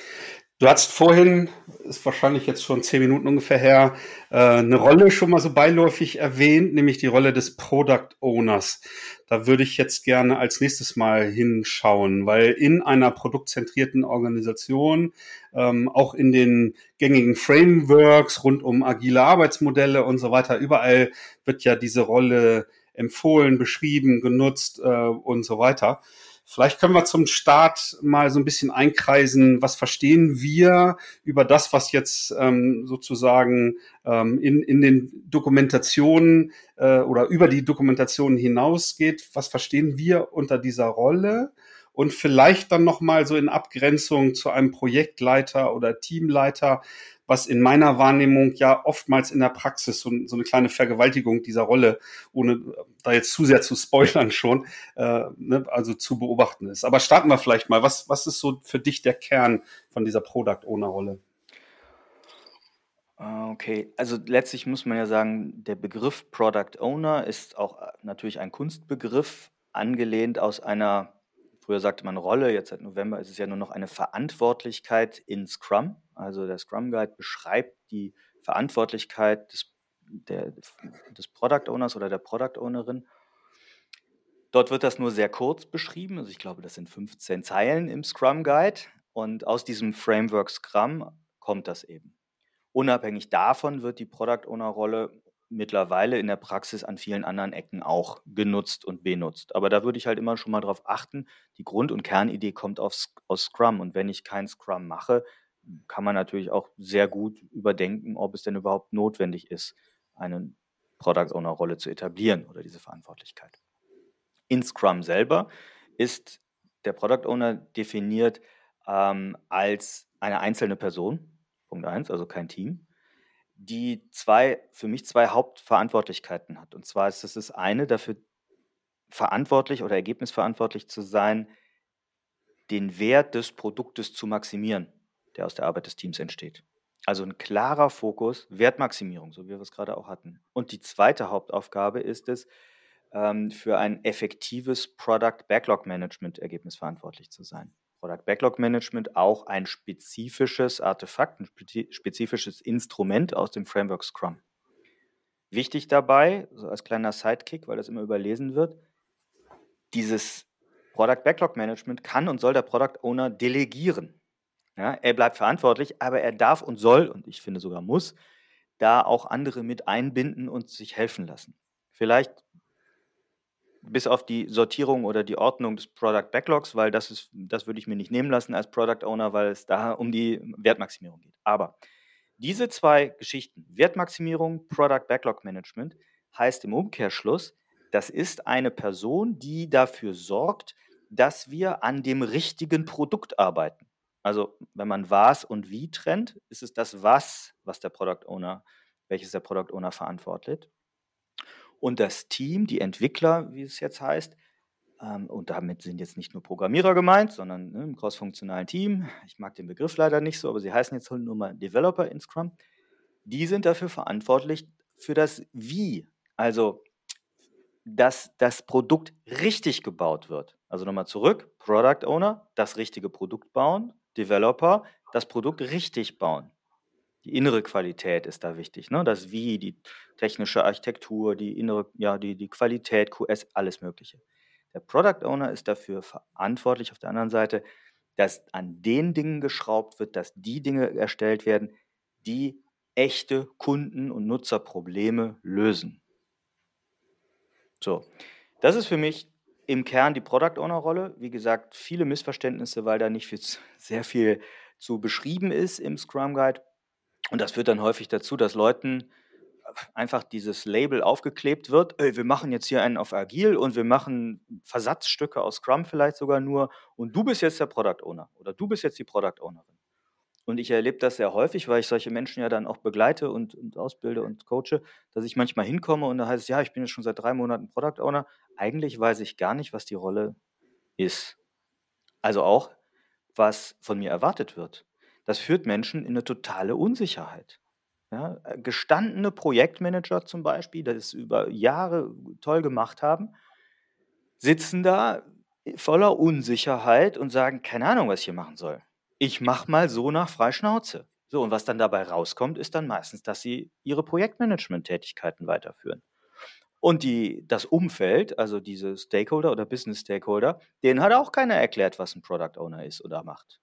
Du hast vorhin, ist wahrscheinlich jetzt schon zehn Minuten ungefähr her, äh, eine Rolle schon mal so beiläufig erwähnt, nämlich die Rolle des Product Owners. Da würde ich jetzt gerne als nächstes mal hinschauen, weil in einer produktzentrierten Organisation, ähm, auch in den gängigen Frameworks rund um agile Arbeitsmodelle und so weiter, überall wird ja diese Rolle empfohlen, beschrieben, genutzt äh, und so weiter. Vielleicht können wir zum Start mal so ein bisschen einkreisen, was verstehen wir über das, was jetzt ähm, sozusagen ähm, in, in den Dokumentationen äh, oder über die Dokumentationen hinausgeht. Was verstehen wir unter dieser Rolle? Und vielleicht dann nochmal so in Abgrenzung zu einem Projektleiter oder Teamleiter, was in meiner Wahrnehmung ja oftmals in der Praxis so, so eine kleine Vergewaltigung dieser Rolle, ohne da jetzt zu sehr zu spoilern schon, äh, ne, also zu beobachten ist. Aber starten wir vielleicht mal. Was, was ist so für dich der Kern von dieser Product Owner Rolle? Ah, okay, also letztlich muss man ja sagen, der Begriff Product Owner ist auch äh, natürlich ein Kunstbegriff, angelehnt aus einer, früher sagte man Rolle, jetzt seit November ist es ja nur noch eine Verantwortlichkeit in Scrum. Also der Scrum Guide beschreibt die Verantwortlichkeit des, der, des Product Owners oder der Product Ownerin. Dort wird das nur sehr kurz beschrieben. Also ich glaube, das sind 15 Zeilen im Scrum Guide. Und aus diesem Framework Scrum kommt das eben. Unabhängig davon wird die Product Owner Rolle mittlerweile in der Praxis an vielen anderen Ecken auch genutzt und benutzt. Aber da würde ich halt immer schon mal darauf achten, die Grund- und Kernidee kommt aus, aus Scrum. Und wenn ich kein Scrum mache, kann man natürlich auch sehr gut überdenken, ob es denn überhaupt notwendig ist, eine Product Owner Rolle zu etablieren oder diese Verantwortlichkeit. In Scrum selber ist der Product Owner definiert ähm, als eine einzelne Person, Punkt 1, also kein Team, die zwei, für mich zwei Hauptverantwortlichkeiten hat. Und zwar ist es das eine, dafür verantwortlich oder ergebnisverantwortlich zu sein, den Wert des Produktes zu maximieren der aus der Arbeit des Teams entsteht. Also ein klarer Fokus, Wertmaximierung, so wie wir es gerade auch hatten. Und die zweite Hauptaufgabe ist es, ähm, für ein effektives Product Backlog Management Ergebnis verantwortlich zu sein. Product Backlog Management auch ein spezifisches Artefakt, ein spezifisches Instrument aus dem Framework Scrum. Wichtig dabei, so als kleiner Sidekick, weil das immer überlesen wird, dieses Product Backlog Management kann und soll der Product Owner delegieren. Ja, er bleibt verantwortlich, aber er darf und soll, und ich finde sogar muss, da auch andere mit einbinden und sich helfen lassen. Vielleicht bis auf die Sortierung oder die Ordnung des Product Backlogs, weil das ist, das würde ich mir nicht nehmen lassen als Product Owner, weil es da um die Wertmaximierung geht. Aber diese zwei Geschichten, Wertmaximierung, Product Backlog Management, heißt im Umkehrschluss, das ist eine Person, die dafür sorgt, dass wir an dem richtigen Produkt arbeiten. Also wenn man was und wie trennt, ist es das was, was der Product Owner, welches der Product Owner verantwortet. Und das Team, die Entwickler, wie es jetzt heißt, ähm, und damit sind jetzt nicht nur Programmierer gemeint, sondern ne, im crossfunktionalen Team. Ich mag den Begriff leider nicht so, aber sie heißen jetzt nur mal Developer in Scrum. Die sind dafür verantwortlich für das Wie. Also, dass das Produkt richtig gebaut wird. Also nochmal zurück, Product Owner, das richtige Produkt bauen, Developer, das Produkt richtig bauen. Die innere Qualität ist da wichtig, ne? Das Wie, die technische Architektur, die innere, ja, die, die Qualität, QS, alles Mögliche. Der Product Owner ist dafür verantwortlich auf der anderen Seite, dass an den Dingen geschraubt wird, dass die Dinge erstellt werden, die echte Kunden- und Nutzerprobleme lösen. So, das ist für mich im Kern die Product Owner Rolle. Wie gesagt, viele Missverständnisse, weil da nicht viel, sehr viel zu beschrieben ist im Scrum Guide. Und das führt dann häufig dazu, dass Leuten einfach dieses Label aufgeklebt wird, wir machen jetzt hier einen auf Agil und wir machen Versatzstücke aus Scrum vielleicht sogar nur und du bist jetzt der Product Owner oder du bist jetzt die Product Ownerin. Und ich erlebe das sehr häufig, weil ich solche Menschen ja dann auch begleite und, und ausbilde und coache, dass ich manchmal hinkomme und da heißt es, ja, ich bin jetzt schon seit drei Monaten Product Owner. Eigentlich weiß ich gar nicht, was die Rolle ist. Also auch, was von mir erwartet wird. Das führt Menschen in eine totale Unsicherheit. Ja, äh, gestandene Projektmanager zum Beispiel, die das über Jahre toll gemacht haben, sitzen da voller Unsicherheit und sagen, keine Ahnung, was ich hier machen soll ich mache mal so nach Freischnauze. So, und was dann dabei rauskommt, ist dann meistens, dass sie ihre Projektmanagement-Tätigkeiten weiterführen. Und die, das Umfeld, also diese Stakeholder oder Business Stakeholder, denen hat auch keiner erklärt, was ein Product Owner ist oder macht.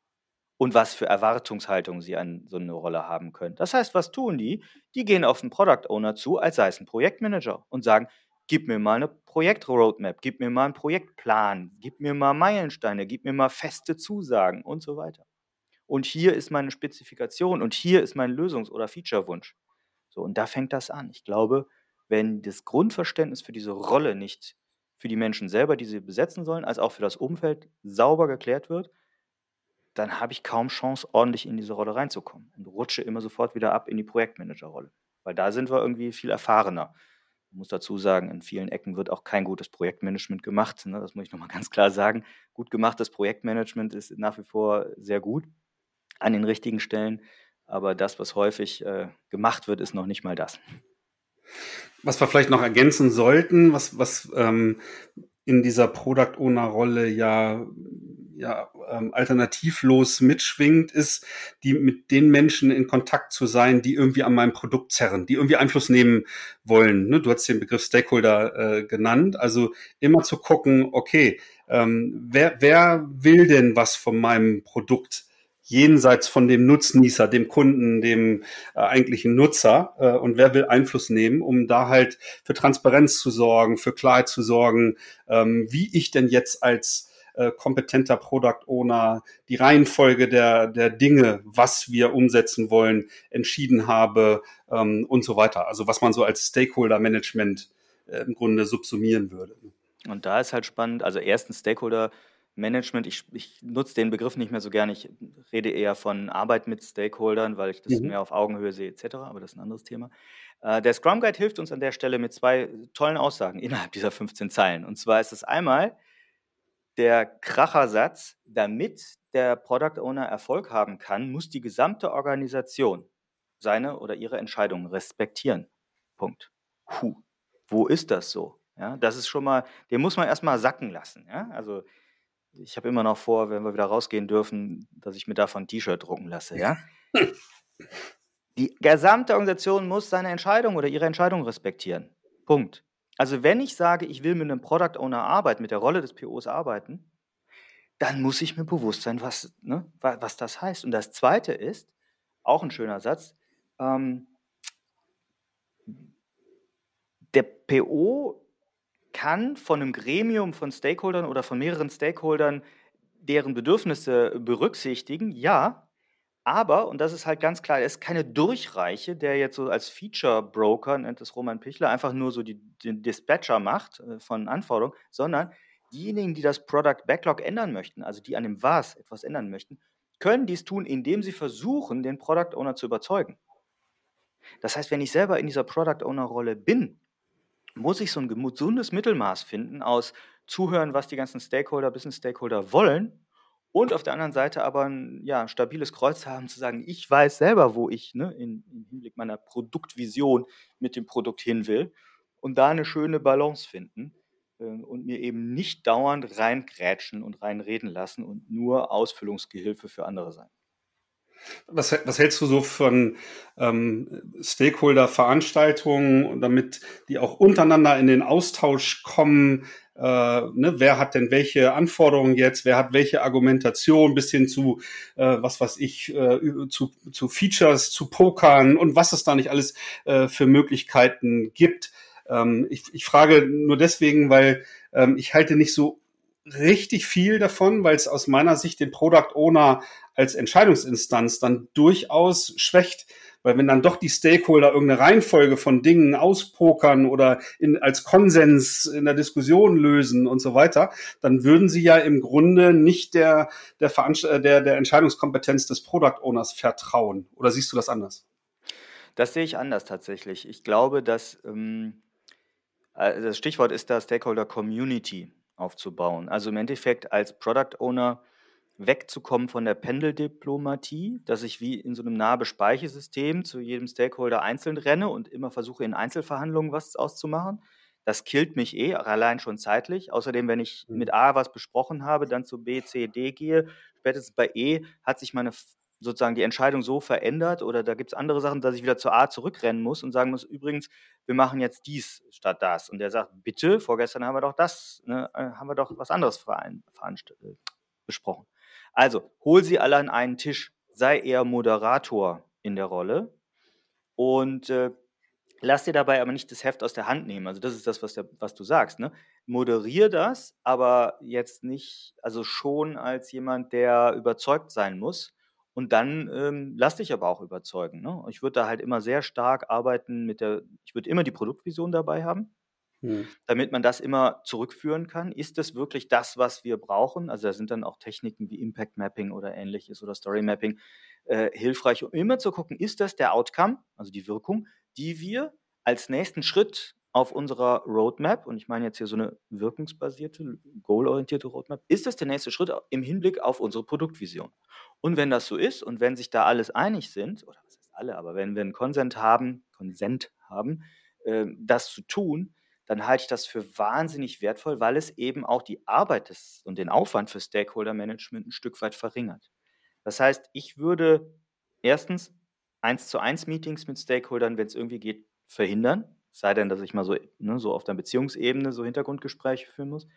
Und was für Erwartungshaltung sie an so eine Rolle haben können. Das heißt, was tun die? Die gehen auf einen Product Owner zu, als sei es ein Projektmanager und sagen, gib mir mal eine Projektroadmap, gib mir mal einen Projektplan, gib mir mal Meilensteine, gib mir mal feste Zusagen und so weiter und hier ist meine Spezifikation und hier ist mein Lösungs- oder Feature-Wunsch. So, und da fängt das an. Ich glaube, wenn das Grundverständnis für diese Rolle nicht für die Menschen selber, die sie besetzen sollen, als auch für das Umfeld sauber geklärt wird, dann habe ich kaum Chance, ordentlich in diese Rolle reinzukommen und rutsche immer sofort wieder ab in die Projektmanager-Rolle. Weil da sind wir irgendwie viel erfahrener. Ich muss dazu sagen, in vielen Ecken wird auch kein gutes Projektmanagement gemacht. Ne? Das muss ich nochmal ganz klar sagen. Gut gemachtes Projektmanagement ist nach wie vor sehr gut an den richtigen Stellen. Aber das, was häufig äh, gemacht wird, ist noch nicht mal das. Was wir vielleicht noch ergänzen sollten, was, was ähm, in dieser Product Owner Rolle ja, ja ähm, alternativlos mitschwingt, ist, die mit den Menschen in Kontakt zu sein, die irgendwie an meinem Produkt zerren, die irgendwie Einfluss nehmen wollen. Ne? Du hast den Begriff Stakeholder äh, genannt. Also immer zu gucken, okay, ähm, wer, wer will denn was von meinem Produkt? Jenseits von dem Nutznießer, dem Kunden, dem äh, eigentlichen Nutzer äh, und wer will Einfluss nehmen, um da halt für Transparenz zu sorgen, für Klarheit zu sorgen, ähm, wie ich denn jetzt als äh, kompetenter Product Owner die Reihenfolge der, der Dinge, was wir umsetzen wollen, entschieden habe ähm, und so weiter. Also was man so als Stakeholder Management äh, im Grunde subsumieren würde. Und da ist halt spannend, also erstens Stakeholder Management, ich, ich nutze den Begriff nicht mehr so gerne. Ich rede eher von Arbeit mit Stakeholdern, weil ich das mhm. mehr auf Augenhöhe sehe, etc. Aber das ist ein anderes Thema. Äh, der Scrum Guide hilft uns an der Stelle mit zwei tollen Aussagen innerhalb dieser 15 Zeilen. Und zwar ist es einmal der Krachersatz, damit der Product Owner Erfolg haben kann, muss die gesamte Organisation seine oder ihre Entscheidungen respektieren. Punkt. Puh. Wo ist das so? Ja, das ist schon mal, den muss man erstmal sacken lassen. Ja? Also ich habe immer noch vor, wenn wir wieder rausgehen dürfen, dass ich mir davon ein T-Shirt drucken lasse, ja? Die gesamte Organisation muss seine Entscheidung oder ihre Entscheidung respektieren. Punkt. Also wenn ich sage, ich will mit einem Product Owner arbeiten, mit der Rolle des POs arbeiten, dann muss ich mir bewusst sein, was, ne, was das heißt. Und das Zweite ist, auch ein schöner Satz, ähm, der PO kann von einem Gremium von Stakeholdern oder von mehreren Stakeholdern deren Bedürfnisse berücksichtigen, ja, aber, und das ist halt ganz klar, er ist keine Durchreiche, der jetzt so als Feature-Broker, nennt es Roman Pichler, einfach nur so die, den Dispatcher macht äh, von Anforderungen, sondern diejenigen, die das Product Backlog ändern möchten, also die an dem Was etwas ändern möchten, können dies tun, indem sie versuchen, den Product Owner zu überzeugen. Das heißt, wenn ich selber in dieser Product Owner Rolle bin, muss ich so ein gesundes Mittelmaß finden aus zuhören, was die ganzen Stakeholder, Business Stakeholder wollen und auf der anderen Seite aber ein ja, stabiles Kreuz haben, zu sagen, ich weiß selber, wo ich ne, in, im Hinblick meiner Produktvision mit dem Produkt hin will und da eine schöne Balance finden äh, und mir eben nicht dauernd reingrätschen und reinreden lassen und nur Ausfüllungsgehilfe für andere sein. Was, was hältst du so von ähm, Stakeholder-Veranstaltungen, damit die auch untereinander in den Austausch kommen? Äh, ne, wer hat denn welche Anforderungen jetzt? Wer hat welche Argumentation bis hin zu, äh, was weiß ich, äh, zu, zu Features, zu Pokern und was es da nicht alles äh, für Möglichkeiten gibt? Ähm, ich, ich frage nur deswegen, weil ähm, ich halte nicht so richtig viel davon, weil es aus meiner Sicht den Product Owner als Entscheidungsinstanz dann durchaus schwächt. Weil wenn dann doch die Stakeholder irgendeine Reihenfolge von Dingen auspokern oder in, als Konsens in der Diskussion lösen und so weiter, dann würden sie ja im Grunde nicht der, der, äh, der, der Entscheidungskompetenz des Product Owners vertrauen. Oder siehst du das anders? Das sehe ich anders tatsächlich. Ich glaube, dass ähm, äh, das Stichwort ist da Stakeholder Community aufzubauen. Also im Endeffekt als Product Owner wegzukommen von der Pendeldiplomatie, dass ich wie in so einem Nahbespeichesystem zu jedem Stakeholder einzeln renne und immer versuche, in Einzelverhandlungen was auszumachen. Das killt mich eh, allein schon zeitlich. Außerdem, wenn ich mhm. mit A was besprochen habe, dann zu B, C, D gehe, spätestens bei E hat sich meine sozusagen die Entscheidung so verändert oder da gibt es andere Sachen, dass ich wieder zu A zurückrennen muss und sagen muss, übrigens, wir machen jetzt dies statt das. Und der sagt, bitte, vorgestern haben wir doch das, ne, äh, haben wir doch was anderes besprochen. Also, hol sie alle an einen Tisch, sei eher Moderator in der Rolle und äh, lass dir dabei aber nicht das Heft aus der Hand nehmen. Also, das ist das, was, der, was du sagst. Ne? Moderier das, aber jetzt nicht, also schon als jemand, der überzeugt sein muss. Und dann ähm, lass dich aber auch überzeugen. Ne? Ich würde da halt immer sehr stark arbeiten mit der, ich würde immer die Produktvision dabei haben. Mhm. Damit man das immer zurückführen kann. Ist das wirklich das, was wir brauchen? Also da sind dann auch Techniken wie Impact Mapping oder ähnliches oder Story Mapping äh, hilfreich, um immer zu gucken, ist das der Outcome, also die Wirkung, die wir als nächsten Schritt auf unserer Roadmap, und ich meine jetzt hier so eine wirkungsbasierte, goalorientierte Roadmap, ist das der nächste Schritt im Hinblick auf unsere Produktvision? Und wenn das so ist und wenn sich da alles einig sind, oder was heißt alle, aber wenn wir einen Konsent haben, Konsent haben, äh, das zu tun, dann halte ich das für wahnsinnig wertvoll, weil es eben auch die Arbeit des, und den Aufwand für Stakeholder Management ein Stück weit verringert. Das heißt, ich würde erstens eins zu eins Meetings mit Stakeholdern, wenn es irgendwie geht, verhindern. Sei denn, dass ich mal so, ne, so auf der Beziehungsebene so Hintergrundgespräche führen muss.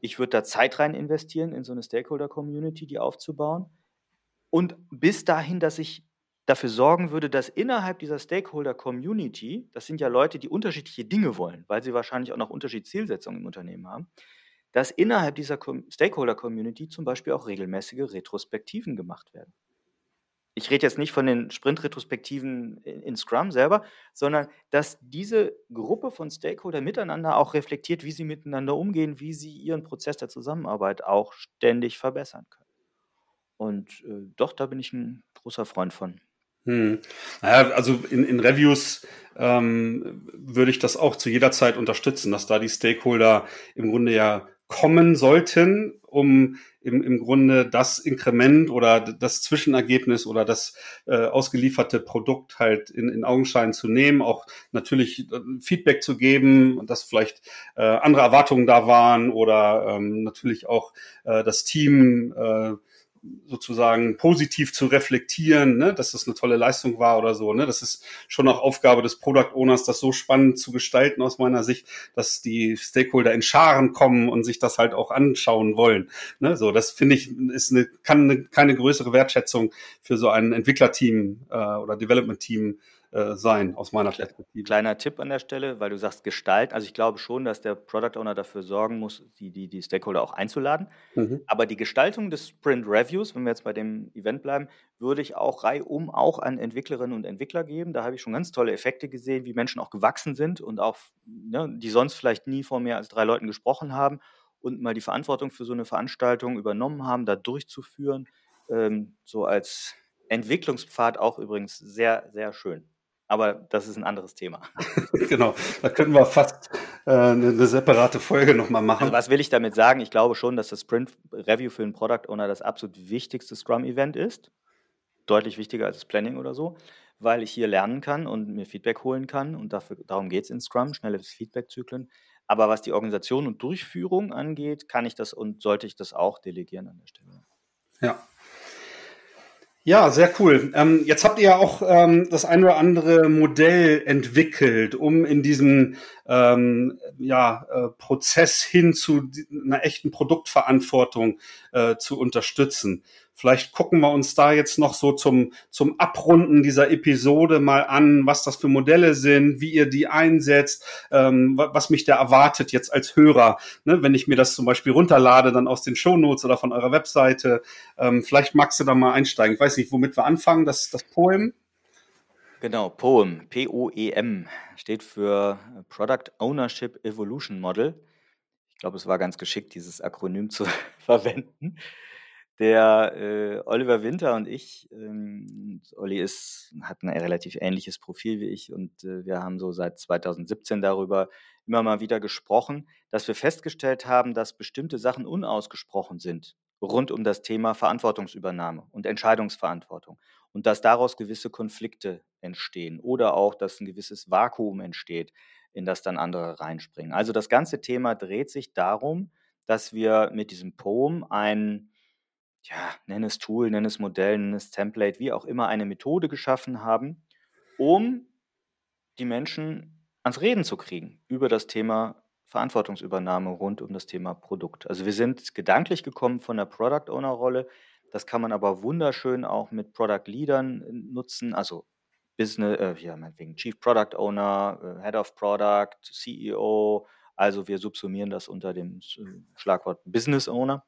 Ich würde da Zeit rein investieren, in so eine Stakeholder-Community, die aufzubauen. Und bis dahin, dass ich dafür sorgen würde, dass innerhalb dieser Stakeholder-Community, das sind ja Leute, die unterschiedliche Dinge wollen, weil sie wahrscheinlich auch noch unterschiedliche Zielsetzungen im Unternehmen haben, dass innerhalb dieser Stakeholder-Community zum Beispiel auch regelmäßige Retrospektiven gemacht werden. Ich rede jetzt nicht von den Sprint-Retrospektiven in Scrum selber, sondern dass diese Gruppe von Stakeholder miteinander auch reflektiert, wie sie miteinander umgehen, wie sie ihren Prozess der Zusammenarbeit auch ständig verbessern können. Und äh, doch, da bin ich ein großer Freund von. Hm. Naja, also in, in Reviews ähm, würde ich das auch zu jeder Zeit unterstützen, dass da die Stakeholder im Grunde ja kommen sollten, um im, im Grunde das Inkrement oder das Zwischenergebnis oder das äh, ausgelieferte Produkt halt in, in Augenschein zu nehmen, auch natürlich äh, Feedback zu geben, dass vielleicht äh, andere Erwartungen da waren oder ähm, natürlich auch äh, das Team äh, sozusagen positiv zu reflektieren, ne, dass das eine tolle Leistung war oder so. Ne? Das ist schon auch Aufgabe des Product Owners, das so spannend zu gestalten aus meiner Sicht, dass die Stakeholder in Scharen kommen und sich das halt auch anschauen wollen. Ne? So, das finde ich ist eine, kann eine, keine größere Wertschätzung für so ein Entwicklerteam äh, oder Development-Team äh, sein, aus meiner Perspektive. Kleiner Tipp an der Stelle, weil du sagst Gestalt. Also ich glaube schon, dass der Product Owner dafür sorgen muss, die, die, die Stakeholder auch einzuladen. Mhm. Aber die Gestaltung des Sprint Reviews, wenn wir jetzt bei dem Event bleiben, würde ich auch reihum auch an Entwicklerinnen und Entwickler geben. Da habe ich schon ganz tolle Effekte gesehen, wie Menschen auch gewachsen sind und auch, ne, die sonst vielleicht nie vor mehr als drei Leuten gesprochen haben und mal die Verantwortung für so eine Veranstaltung übernommen haben, da durchzuführen. Ähm, so als Entwicklungspfad auch übrigens sehr, sehr schön. Aber das ist ein anderes Thema. genau, da können wir fast äh, eine, eine, separate Folge nochmal machen. Also was will ich damit sagen? Ich glaube schon, dass das Sprint Review für einen Product Owner das absolut wichtigste Scrum-Event ist. Deutlich wichtiger als das Planning oder so, weil ich hier lernen kann und mir Feedback holen kann. Und dafür, darum geht es in Scrum, schnelle Feedback-Zyklen. Aber was die Organisation und Durchführung angeht, kann ich das und sollte ich das auch delegieren an der Stelle. Ja, ja, sehr cool. Ähm, jetzt habt ihr ja auch ähm, das ein oder andere Modell entwickelt, um in diesem ähm, ja, äh, Prozess hin zu einer echten Produktverantwortung äh, zu unterstützen. Vielleicht gucken wir uns da jetzt noch so zum, zum Abrunden dieser Episode mal an, was das für Modelle sind, wie ihr die einsetzt, ähm, was mich da erwartet jetzt als Hörer, ne, wenn ich mir das zum Beispiel runterlade, dann aus den Shownotes oder von eurer Webseite. Ähm, vielleicht magst du da mal einsteigen. Ich weiß nicht, womit wir anfangen, das, das Poem. Genau, POEM, P-O-E-M, steht für Product Ownership Evolution Model. Ich glaube, es war ganz geschickt, dieses Akronym zu verwenden. Der äh, Oliver Winter und ich, ähm, Olli ist, hat ein relativ ähnliches Profil wie ich und äh, wir haben so seit 2017 darüber immer mal wieder gesprochen, dass wir festgestellt haben, dass bestimmte Sachen unausgesprochen sind rund um das Thema Verantwortungsübernahme und Entscheidungsverantwortung und dass daraus gewisse Konflikte entstehen oder auch, dass ein gewisses Vakuum entsteht, in das dann andere reinspringen. Also das ganze Thema dreht sich darum, dass wir mit diesem Poem ein ja, nenn es Tool, nenn es Modell, nenn es Template, wie auch immer, eine Methode geschaffen haben, um die Menschen ans Reden zu kriegen über das Thema Verantwortungsübernahme rund um das Thema Produkt. Also wir sind gedanklich gekommen von der Product Owner Rolle. Das kann man aber wunderschön auch mit Product Leadern äh, nutzen, also Business, äh, ja, meinetwegen Chief Product Owner, äh, Head of Product, CEO. Also wir subsumieren das unter dem äh, Schlagwort Business Owner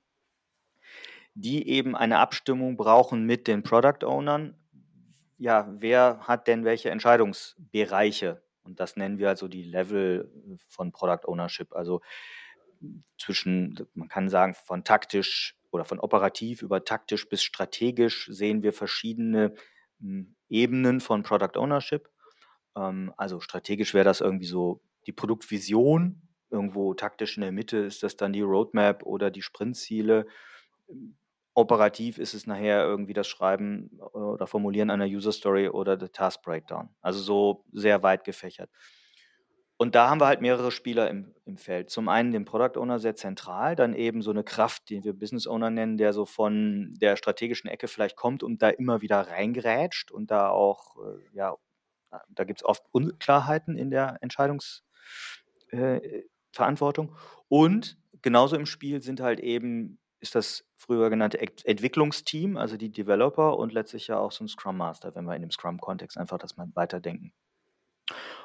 die eben eine Abstimmung brauchen mit den Product Ownern. Ja, wer hat denn welche Entscheidungsbereiche? Und das nennen wir also die Level von Product Ownership. Also zwischen, man kann sagen, von taktisch oder von operativ über taktisch bis strategisch sehen wir verschiedene hm, Ebenen von Product Ownership. Ähm, also strategisch wäre das irgendwie so die Produktvision. Irgendwo taktisch in der Mitte ist das dann die Roadmap oder die Sprintziele operativ ist es nachher irgendwie das Schreiben äh, oder Formulieren einer User Story oder der Task Breakdown. Also so sehr weit gefächert. Und da haben wir halt mehrere Spieler im, im Feld. Zum einen den Product Owner sehr zentral, dann eben so eine Kraft, die wir Business Owner nennen, der so von der strategischen Ecke vielleicht kommt und da immer wieder reingerätscht und da auch, äh, ja, da gibt es oft Unklarheiten in der Entscheidungsverantwortung. Äh, und genauso im Spiel sind halt eben ist das früher genannte Entwicklungsteam, also die Developer und letztlich ja auch so ein Scrum Master, wenn wir in dem Scrum-Kontext einfach das mal weiterdenken.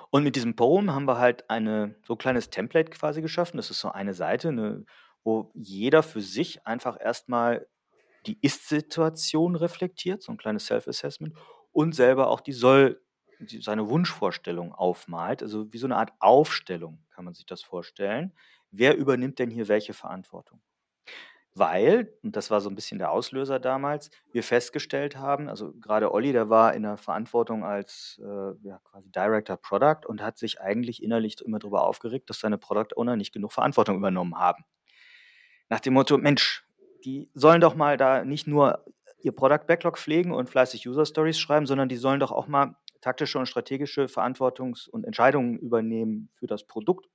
Und mit diesem Poem haben wir halt eine so ein kleines Template quasi geschaffen. Das ist so eine Seite, eine, wo jeder für sich einfach erstmal die Ist-Situation reflektiert, so ein kleines Self-Assessment und selber auch die Soll, die, seine Wunschvorstellung aufmalt. Also wie so eine Art Aufstellung kann man sich das vorstellen. Wer übernimmt denn hier welche Verantwortung? Weil, und das war so ein bisschen der Auslöser damals, wir festgestellt haben, also gerade Olli, der war in der Verantwortung als äh, ja, quasi Director Product und hat sich eigentlich innerlich immer darüber aufgeregt, dass seine Product Owner nicht genug Verantwortung übernommen haben. Nach dem Motto, Mensch, die sollen doch mal da nicht nur ihr Product Backlog pflegen und fleißig User Stories schreiben, sondern die sollen doch auch mal taktische und strategische Verantwortungs- und Entscheidungen übernehmen für das Produkt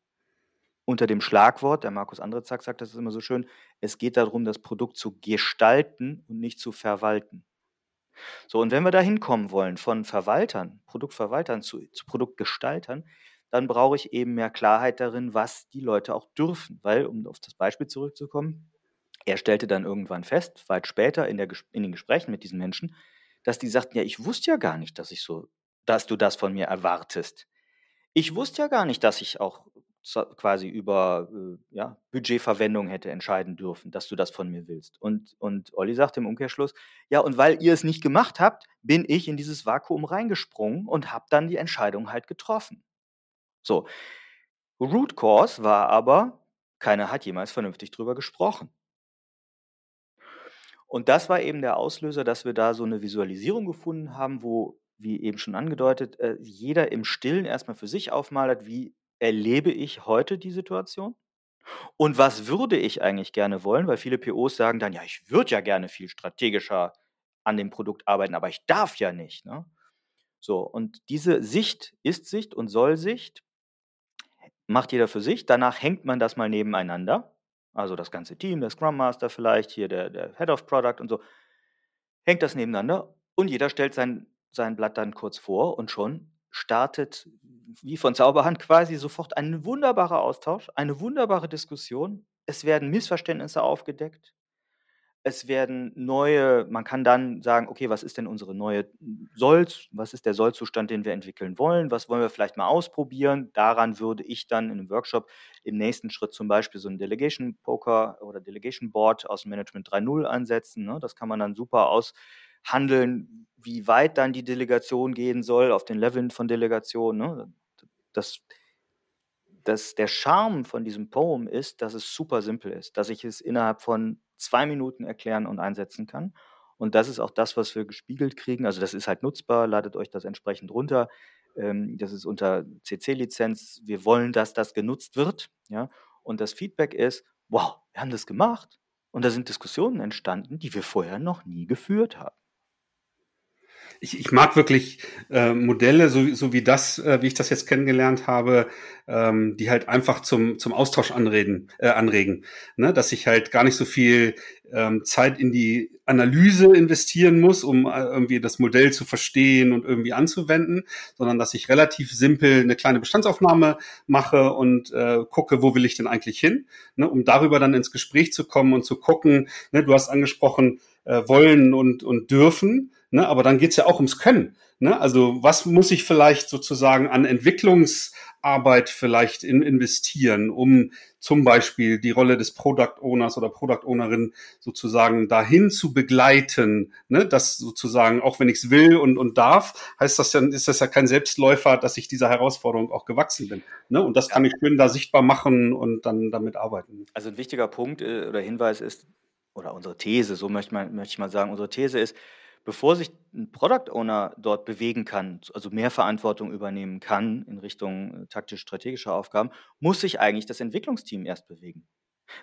unter dem Schlagwort, der Markus Andrezak sagt das ist immer so schön, es geht darum, das Produkt zu gestalten und nicht zu verwalten. So, und wenn wir da hinkommen wollen, von Verwaltern, Produktverwaltern zu, zu Produktgestaltern, dann brauche ich eben mehr Klarheit darin, was die Leute auch dürfen. Weil, um auf das Beispiel zurückzukommen, er stellte dann irgendwann fest, weit später in, der, in den Gesprächen mit diesen Menschen, dass die sagten, ja, ich wusste ja gar nicht, dass ich so dass du das von mir erwartest. Ich wusste ja gar nicht, dass ich auch quasi über äh, ja, Budgetverwendung hätte entscheiden dürfen, dass du das von mir willst. Und, und Olli sagt im Umkehrschluss, ja, und weil ihr es nicht gemacht habt, bin ich in dieses Vakuum reingesprungen und habe dann die Entscheidung halt getroffen. So, Root Cause war aber, keiner hat jemals vernünftig drüber gesprochen. Und das war eben der Auslöser, dass wir da so eine Visualisierung gefunden haben, wo, wie eben schon angedeutet, äh, jeder im Stillen erstmal für sich aufmalert, wie erlebe ich heute die Situation? Und was würde ich eigentlich gerne wollen? Weil viele POs sagen dann, ja, ich würde ja gerne viel strategischer an dem Produkt arbeiten, aber ich darf ja nicht. Ne? So, und diese Sicht, Ist-Sicht und Soll-Sicht macht jeder für sich. Danach hängt man das mal nebeneinander. Also das ganze Team, der Scrum Master vielleicht, hier der, der Head of Product und so, hängt das nebeneinander und jeder stellt sein, sein Blatt dann kurz vor und schon startet wie von Zauberhand quasi sofort ein wunderbarer Austausch, eine wunderbare Diskussion. Es werden Missverständnisse aufgedeckt. Es werden neue, man kann dann sagen, okay, was ist denn unsere neue Soll, was ist der Sollzustand, den wir entwickeln wollen, was wollen wir vielleicht mal ausprobieren. Daran würde ich dann in einem Workshop im nächsten Schritt zum Beispiel so ein Delegation Poker oder Delegation Board aus Management 3.0 ansetzen. Ne? Das kann man dann super aushandeln, wie weit dann die Delegation gehen soll, auf den Leveln von Delegation. Ne? Das, das, der Charme von diesem Poem ist, dass es super simpel ist, dass ich es innerhalb von zwei Minuten erklären und einsetzen kann. Und das ist auch das, was wir gespiegelt kriegen. Also das ist halt nutzbar, ladet euch das entsprechend runter. Ähm, das ist unter CC-Lizenz. Wir wollen, dass das genutzt wird. Ja? Und das Feedback ist, wow, wir haben das gemacht. Und da sind Diskussionen entstanden, die wir vorher noch nie geführt haben ich, ich mag wirklich äh, Modelle, so, so wie das, äh, wie ich das jetzt kennengelernt habe, ähm, die halt einfach zum, zum Austausch anreden, äh, anregen. Ne? Dass ich halt gar nicht so viel ähm, Zeit in die Analyse investieren muss, um äh, irgendwie das Modell zu verstehen und irgendwie anzuwenden, sondern dass ich relativ simpel eine kleine Bestandsaufnahme mache und äh, gucke, wo will ich denn eigentlich hin, ne? um darüber dann ins Gespräch zu kommen und zu gucken, ne? du hast angesprochen, äh, wollen und, und dürfen. Ne? Aber dann geht's ja auch ums Können. Ne? Also was muss ich vielleicht sozusagen an Entwicklungsarbeit vielleicht in, investieren, um zum Beispiel die Rolle des Product Owners oder Product Ownerin sozusagen dahin zu begleiten, ne? dass sozusagen, auch wenn ich es will und, und darf, heißt das ja, ist das ja kein Selbstläufer, dass ich dieser Herausforderung auch gewachsen bin. Ne? Und das kann ich schön da sichtbar machen und dann damit arbeiten. Also ein wichtiger Punkt äh, oder Hinweis ist, oder unsere These, so möchte, man, möchte ich mal sagen, unsere These ist, bevor sich ein Product Owner dort bewegen kann, also mehr Verantwortung übernehmen kann in Richtung äh, taktisch-strategischer Aufgaben, muss sich eigentlich das Entwicklungsteam erst bewegen.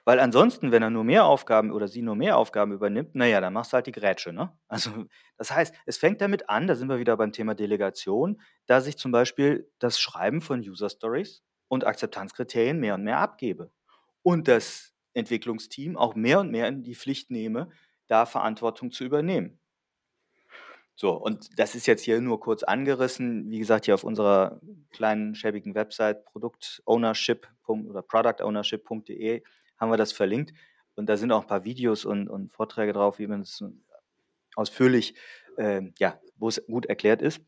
Weil ansonsten, wenn er nur mehr Aufgaben oder sie nur mehr Aufgaben übernimmt, naja, dann machst du halt die Grätsche. Ne? Also das heißt, es fängt damit an, da sind wir wieder beim Thema Delegation, da ich zum Beispiel das Schreiben von User Stories und Akzeptanzkriterien mehr und mehr abgebe. Und das Entwicklungsteam auch mehr und mehr in die Pflicht nehme, da Verantwortung zu übernehmen. So, und das ist jetzt hier nur kurz angerissen. Wie gesagt, hier auf unserer kleinen, schäbigen Website produktownership oder productownership.de haben wir das verlinkt. Und da sind auch ein paar Videos und, und Vorträge drauf, wie man es ausführlich, äh, ja, wo es gut erklärt ist.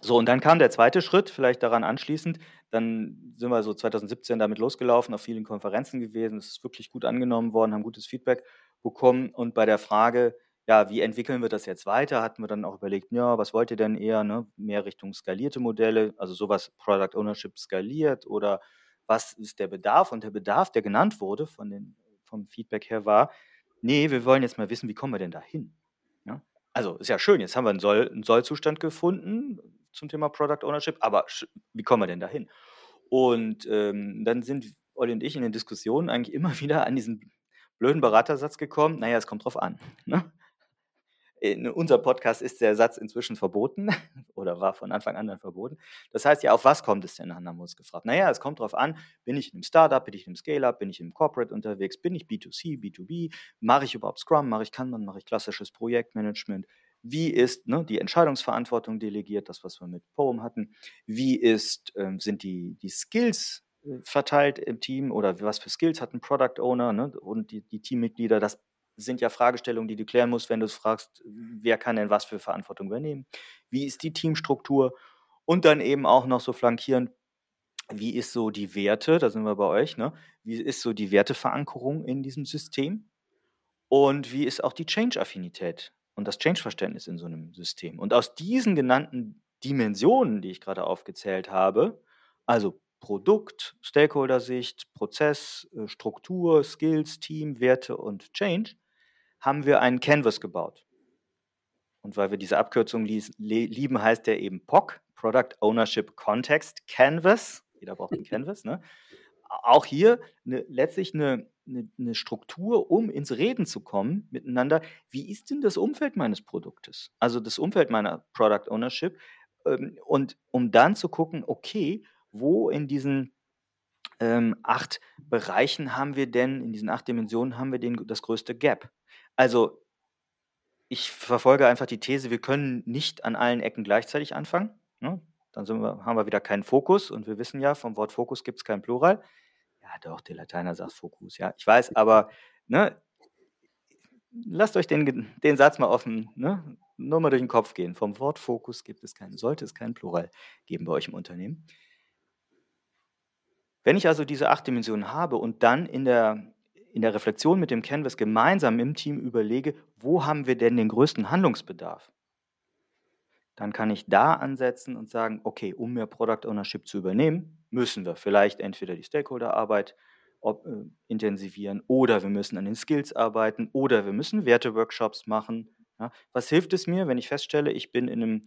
So, und dann kam der zweite Schritt, vielleicht daran anschließend. Dann sind wir so 2017 damit losgelaufen, auf vielen Konferenzen gewesen. Es ist wirklich gut angenommen worden, haben gutes Feedback bekommen. Und bei der Frage, ja, wie entwickeln wir das jetzt weiter, hatten wir dann auch überlegt, ja, was wollt ihr denn eher, ne? mehr Richtung skalierte Modelle, also sowas Product Ownership skaliert oder was ist der Bedarf? Und der Bedarf, der genannt wurde von den, vom Feedback her, war, nee, wir wollen jetzt mal wissen, wie kommen wir denn da hin? Ja? Also ist ja schön, jetzt haben wir einen, Soll, einen Sollzustand gefunden, zum Thema Product Ownership, aber wie kommen wir denn dahin? Und ähm, dann sind Olli und ich in den Diskussionen eigentlich immer wieder an diesen blöden Beratersatz gekommen, naja, es kommt drauf an. Ne? In unserem Podcast ist der Satz inzwischen verboten oder war von Anfang an verboten. Das heißt ja, auf was kommt es denn an, haben wir uns gefragt. Naja, es kommt darauf an, bin ich in einem Startup, bin ich in einem Scale-Up, bin ich im Corporate unterwegs, bin ich B2C, B2B, mache ich überhaupt Scrum, mache ich Kanban, mache ich klassisches Projektmanagement, wie ist ne, die Entscheidungsverantwortung delegiert, das, was wir mit Poem hatten? Wie ist, ähm, sind die, die Skills äh, verteilt im Team oder was für Skills hat ein Product Owner ne, und die, die Teammitglieder? Das sind ja Fragestellungen, die du klären musst, wenn du es fragst, wer kann denn was für Verantwortung übernehmen? Wie ist die Teamstruktur? Und dann eben auch noch so flankierend, wie ist so die Werte, da sind wir bei euch, ne? Wie ist so die Werteverankerung in diesem System? Und wie ist auch die Change-Affinität und das Change-Verständnis in so einem System? Und aus diesen genannten Dimensionen, die ich gerade aufgezählt habe, also Produkt, Stakeholder-Sicht, Prozess, äh, Struktur, Skills, Team, Werte und Change, haben wir einen Canvas gebaut. Und weil wir diese Abkürzung lieben, heißt der eben POC, Product Ownership Context Canvas. Jeder braucht einen Canvas. Ne? Auch hier eine, letztlich eine, eine, eine, Struktur, um ins Reden zu kommen miteinander. Wie ist denn das Umfeld meines Produktes? Also das Umfeld meiner Product Ownership. Ähm, und um dann zu gucken, okay, wo in diesen ähm, acht Bereichen haben wir denn, in diesen acht Dimensionen haben wir den, das größte Gap? Also ich verfolge einfach die These, wir können nicht an allen Ecken gleichzeitig anfangen. Ne? Dann wir, haben wir wieder keinen Fokus und wir wissen ja, vom Wort Fokus gibt es kein Plural. Ja, doch, der Lateiner sagt Fokus, ja. Ich weiß, aber ne, lasst euch den, den Satz mal offen, ne, nur mal durch den Kopf gehen. Vom Wort Fokus gibt es keinen, sollte es keinen Plural geben bei euch im Unternehmen. Wenn ich also diese acht Dimensionen habe und dann in der, in der Reflexion mit dem Canvas gemeinsam im Team überlege, wo haben wir denn den größten Handlungsbedarf, dann kann ich da ansetzen und sagen, okay, um mehr Product Ownership zu übernehmen, müssen wir vielleicht entweder die Stakeholderarbeit ob, äh, intensivieren oder wir müssen an den Skills arbeiten oder wir müssen Werteworkshops machen. Ja, was hilft es mir, wenn ich feststelle, ich bin in einem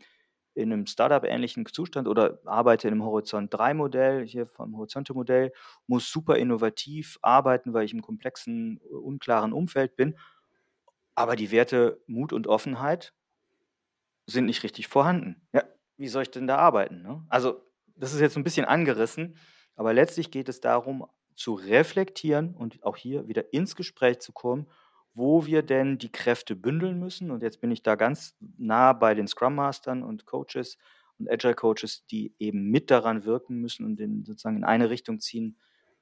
in einem Startup-ähnlichen Zustand oder arbeite in einem Horizont-3-Modell, hier vom Horizonte-Modell, muss super innovativ arbeiten, weil ich im komplexen, unklaren Umfeld bin. Aber die Werte Mut und Offenheit sind nicht richtig vorhanden. Ja, wie soll ich denn da arbeiten? Ne? Also, das ist jetzt ein bisschen angerissen, aber letztlich geht es darum, zu reflektieren und auch hier wieder ins Gespräch zu kommen wo wir denn die Kräfte bündeln müssen. Und jetzt bin ich da ganz nah bei den Scrum Mastern und Coaches und Agile Coaches, die eben mit daran wirken müssen und in, sozusagen in eine Richtung ziehen.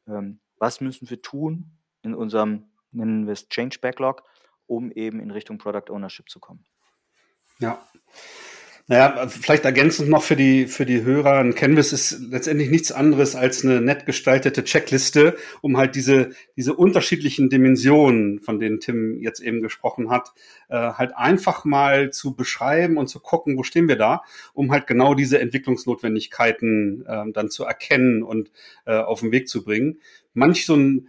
Ähm, was müssen wir tun in unserem, nennen wir es Change Backlog, um eben in Richtung Product Ownership zu kommen? Ja. Naja, vielleicht ergänzend noch für die, für die Hörer, ein Canvas ist letztendlich nichts anderes als eine nett gestaltete Checkliste, um halt diese, diese unterschiedlichen Dimensionen, von denen Tim jetzt eben gesprochen hat, äh, halt einfach mal zu beschreiben und zu gucken, wo stehen wir da, um halt genau diese Entwicklungsnotwendigkeiten äh, dann zu erkennen und äh, auf den Weg zu bringen. Manch so ein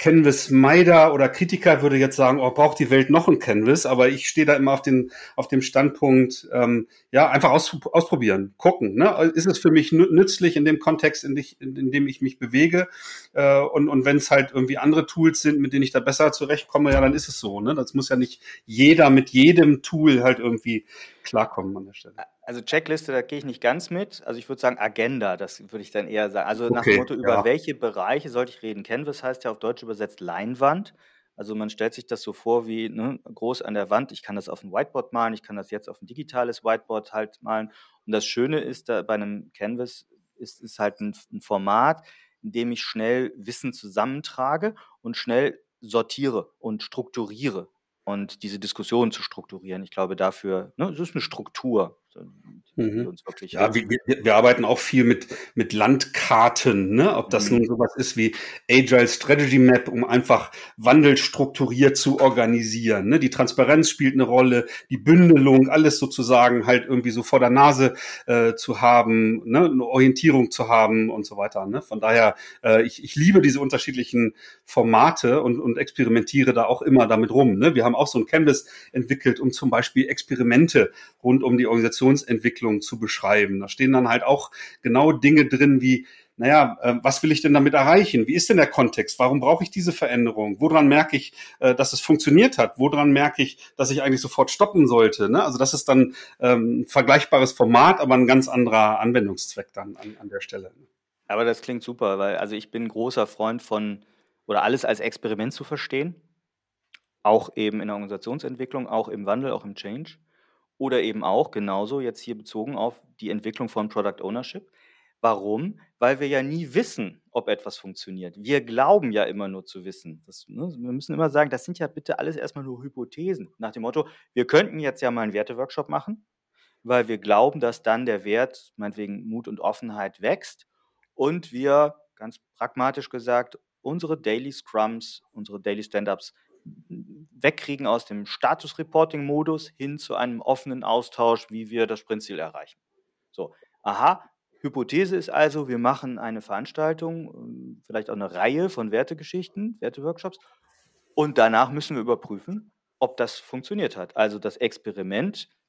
Canvas Meider oder Kritiker würde jetzt sagen, oh, braucht die Welt noch ein Canvas, aber ich stehe da immer auf, den, auf dem Standpunkt, ähm, ja, einfach aus, ausprobieren, gucken. Ne? Ist es für mich nützlich in dem Kontext, in, dich, in dem ich mich bewege? Äh, und und wenn es halt irgendwie andere Tools sind, mit denen ich da besser zurechtkomme, ja, dann ist es so. Ne? Das muss ja nicht jeder mit jedem Tool halt irgendwie klarkommen an der Stelle. Also Checkliste, da gehe ich nicht ganz mit. Also ich würde sagen Agenda, das würde ich dann eher sagen. Also nach dem Motto, über ja. welche Bereiche sollte ich reden? Canvas heißt ja auf Deutsch übersetzt Leinwand. Also man stellt sich das so vor wie ne, groß an der Wand. Ich kann das auf ein Whiteboard malen, ich kann das jetzt auf ein digitales Whiteboard halt malen. Und das Schöne ist da bei einem Canvas ist, ist halt ein, ein Format, in dem ich schnell Wissen zusammentrage und schnell sortiere und strukturiere und diese Diskussion zu strukturieren. Ich glaube, dafür, ne, es ist eine Struktur. So Mhm. ja, wir, wir, arbeiten auch viel mit, mit Landkarten, ne? ob das mhm. nun sowas ist wie Agile Strategy Map, um einfach Wandel strukturiert zu organisieren. Ne? Die Transparenz spielt eine Rolle, die Bündelung, alles sozusagen halt irgendwie so vor der Nase äh, zu haben, ne? eine Orientierung zu haben und so weiter. Ne? Von daher, äh, ich, ich liebe diese unterschiedlichen Formate und, und experimentiere da auch immer damit rum. Ne? Wir haben auch so ein Canvas entwickelt, um zum Beispiel Experimente rund um die Organisationsentwicklung zu beschreiben. Da stehen dann halt auch genau Dinge drin wie, naja, äh, was will ich denn damit erreichen? Wie ist denn der Kontext? Warum brauche ich diese Veränderung? Woran merke ich, äh, dass es funktioniert hat? Woran merke ich, dass ich eigentlich sofort stoppen sollte? Ne? Also das ist dann ähm, ein vergleichbares Format, aber ein ganz anderer Anwendungszweck dann an, an der Stelle. Aber das klingt super, weil also ich bin großer Freund von oder alles als Experiment zu verstehen, auch eben in der Organisationsentwicklung, auch im Wandel, auch im Change. Oder eben auch genauso jetzt hier bezogen auf die Entwicklung von Product Ownership. Warum? Weil wir ja nie wissen, ob etwas funktioniert. Wir glauben ja immer nur zu wissen. Das, ne, wir müssen immer sagen, das sind ja bitte alles erstmal nur Hypothesen. Nach dem Motto, wir könnten jetzt ja mal einen Werteworkshop machen. weil wir glauben, dass dann der Wert, meinetwegen Mut und Offenheit wächst und wir, ganz pragmatisch gesagt, unsere Daily Scrums, unsere Daily Stand-ups wegkriegen aus dem Status-Reporting-Modus hin zu einem offenen Austausch, wie wir das Sprintziel erreichen. So, aha, Hypothese ist also, wir machen eine Veranstaltung, ähm, vielleicht auch eine Reihe von Wertegeschichten, Werteworkshops, und danach müssen wir überprüfen, ob das funktioniert hat. Also das Experiment äh,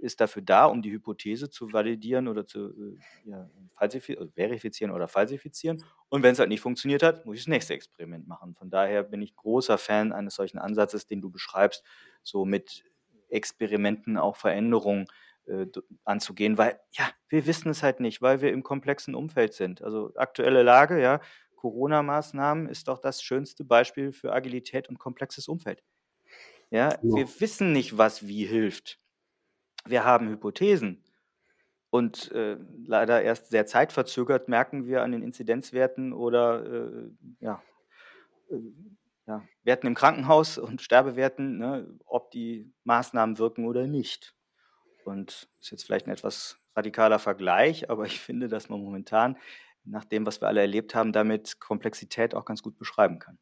ist dafür da, um die Hypothese zu validieren oder zu äh, ja, äh, verifizieren oder falsifizieren. Und wenn es halt nicht funktioniert hat, muss ich das nächste Experiment machen. Von daher bin ich großer Fan eines solchen Ansatzes, den du beschreibst, so mit Experimenten auch Veränderungen äh, anzugehen, weil ja, wir wissen es halt nicht, weil wir im komplexen Umfeld sind. Also aktuelle Lage, ja, Corona-Maßnahmen ist doch das schönste Beispiel für Agilität und komplexes Umfeld. Ja, ja, wir wissen nicht, was wie hilft. Wir haben Hypothesen. Und äh, leider erst sehr zeitverzögert merken wir an den Inzidenzwerten oder äh, ja, äh, ja, Werten im Krankenhaus und Sterbewerten, ne, ob die Maßnahmen wirken oder nicht. Und ist jetzt vielleicht ein etwas radikaler Vergleich, aber ich finde, dass man momentan nach dem, was wir alle erlebt haben, damit Komplexität auch ganz gut beschreiben kann.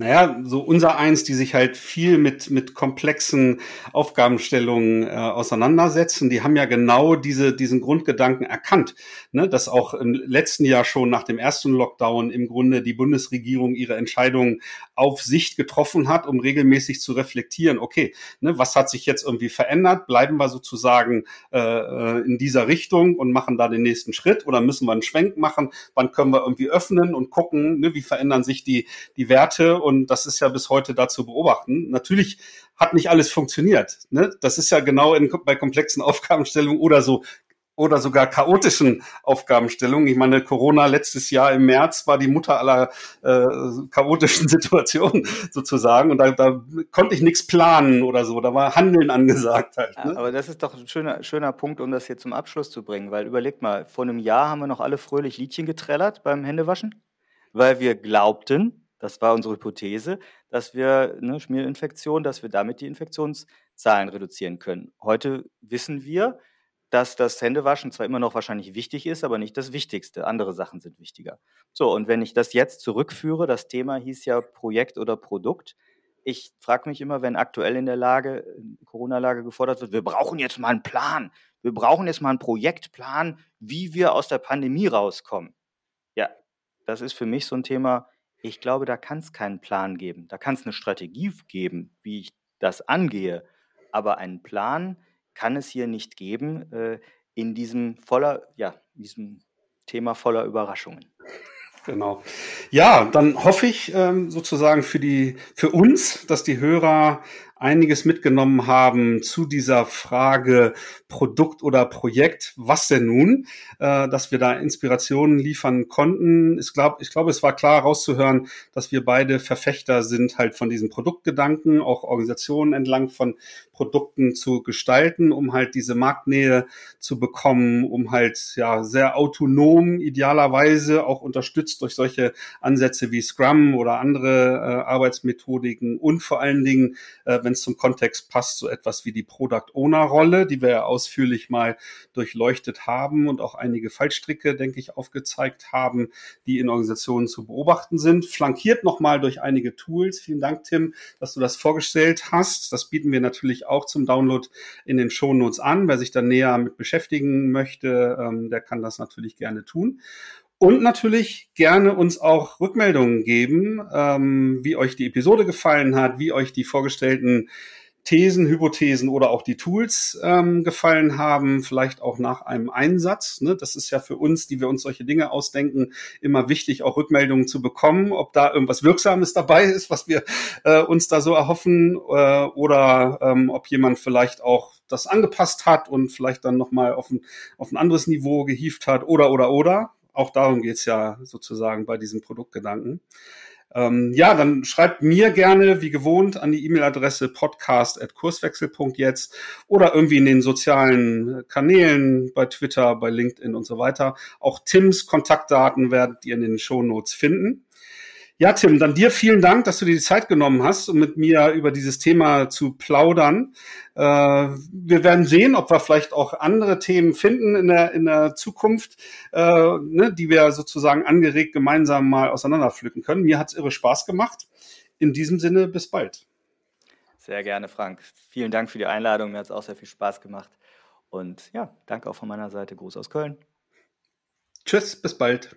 Naja, so unser eins, die sich halt viel mit, mit komplexen Aufgabenstellungen äh, auseinandersetzen, die haben ja genau diese, diesen Grundgedanken erkannt, ne? dass auch im letzten Jahr schon nach dem ersten Lockdown im Grunde die Bundesregierung ihre Entscheidungen auf Sicht getroffen hat, um regelmäßig zu reflektieren, okay, ne, was hat sich jetzt irgendwie verändert? Bleiben wir sozusagen äh, äh in dieser Richtung und machen da den nächsten Schritt oder müssen wir einen Schwenk machen? Wann können wir irgendwie öffnen und gucken, ne, wie verändern sich die, die Werte Werte und das ist ja bis heute da zu beobachten. Natürlich hat nicht alles funktioniert. Ne? Das ist ja genau in, bei komplexen Aufgabenstellungen oder so oder sogar chaotischen Aufgabenstellungen. Ich meine, Corona letztes Jahr im März war die Mutter aller äh, chaotischen Situationen sozusagen. Und da, da konnte ich nichts planen oder so. Da war Handeln angesagt halt. Ne? Ja, aber das ist doch ein schöner, schöner Punkt, um das hier zum Abschluss zu bringen. Weil überlegt mal, vor einem Jahr haben wir noch alle fröhlich Liedchen getrellert beim Händewaschen, weil wir glaubten, das war unsere Hypothese, dass wir eine Schmierinfektion, dass wir damit die Infektionszahlen reduzieren können. Heute wissen wir, dass das Händewaschen zwar immer noch wahrscheinlich wichtig ist, aber nicht das Wichtigste. Andere Sachen sind wichtiger. So, und wenn ich das jetzt zurückführe, das Thema hieß ja Projekt oder Produkt. Ich frage mich immer, wenn aktuell in der Lage, Corona-Lage gefordert wird, wir brauchen jetzt mal einen Plan. Wir brauchen jetzt mal einen Projektplan, wie wir aus der Pandemie rauskommen. Ja, das ist für mich so ein Thema, ich glaube, da kann es keinen Plan geben. Da kann es eine Strategie geben, wie ich das angehe. Aber einen Plan kann es hier nicht geben äh, in diesem voller, ja, diesem Thema voller Überraschungen. Genau. Ja, dann hoffe ich ähm, sozusagen für die, für uns, dass die Hörer einiges mitgenommen haben zu dieser Frage Produkt oder Projekt. Was denn nun? Äh, dass wir da Inspirationen liefern konnten. Ich glaube, ich glaube, es war klar rauszuhören, dass wir beide Verfechter sind halt von diesem Produktgedanken, auch Organisationen entlang von Produkten zu gestalten, um halt diese Marktnähe zu bekommen, um halt ja sehr autonom idealerweise auch unterstützt durch solche Ansätze wie Scrum oder andere äh, Arbeitsmethodiken und vor allen Dingen, äh, wenn es zum Kontext passt, so etwas wie die Product Owner Rolle, die wir ja ausführlich mal durchleuchtet haben und auch einige Fallstricke, denke ich, aufgezeigt haben, die in Organisationen zu beobachten sind. Flankiert nochmal durch einige Tools. Vielen Dank, Tim, dass du das vorgestellt hast. Das bieten wir natürlich auch zum Download in den Shownotes an. Wer sich da näher mit beschäftigen möchte, ähm, der kann das natürlich gerne tun. Und natürlich gerne uns auch Rückmeldungen geben, ähm, wie euch die Episode gefallen hat, wie euch die vorgestellten Thesen, Hypothesen oder auch die Tools ähm, gefallen haben, vielleicht auch nach einem Einsatz. Ne? Das ist ja für uns, die wir uns solche Dinge ausdenken, immer wichtig, auch Rückmeldungen zu bekommen, ob da irgendwas Wirksames dabei ist, was wir äh, uns da so erhoffen, äh, oder ähm, ob jemand vielleicht auch das angepasst hat und vielleicht dann nochmal auf ein, auf ein anderes Niveau gehieft hat, oder, oder, oder. Auch darum geht's ja sozusagen bei diesem Produktgedanken. Ähm, ja, dann schreibt mir gerne, wie gewohnt, an die E-Mail-Adresse podcast.kurswechsel.jetzt oder irgendwie in den sozialen Kanälen, bei Twitter, bei LinkedIn und so weiter. Auch Tims Kontaktdaten werdet ihr in den Show Notes finden. Ja, Tim, dann dir vielen Dank, dass du dir die Zeit genommen hast, um mit mir über dieses Thema zu plaudern. Äh, wir werden sehen, ob wir vielleicht auch andere Themen finden in der, in der Zukunft, äh, ne, die wir sozusagen angeregt gemeinsam mal auseinanderpflücken können. Mir hat es irre Spaß gemacht. In diesem Sinne, bis bald. Sehr gerne, Frank. Vielen Dank für die Einladung. Mir hat es auch sehr viel Spaß gemacht. Und ja, danke auch von meiner Seite. Gruß aus Köln. Tschüss, bis bald.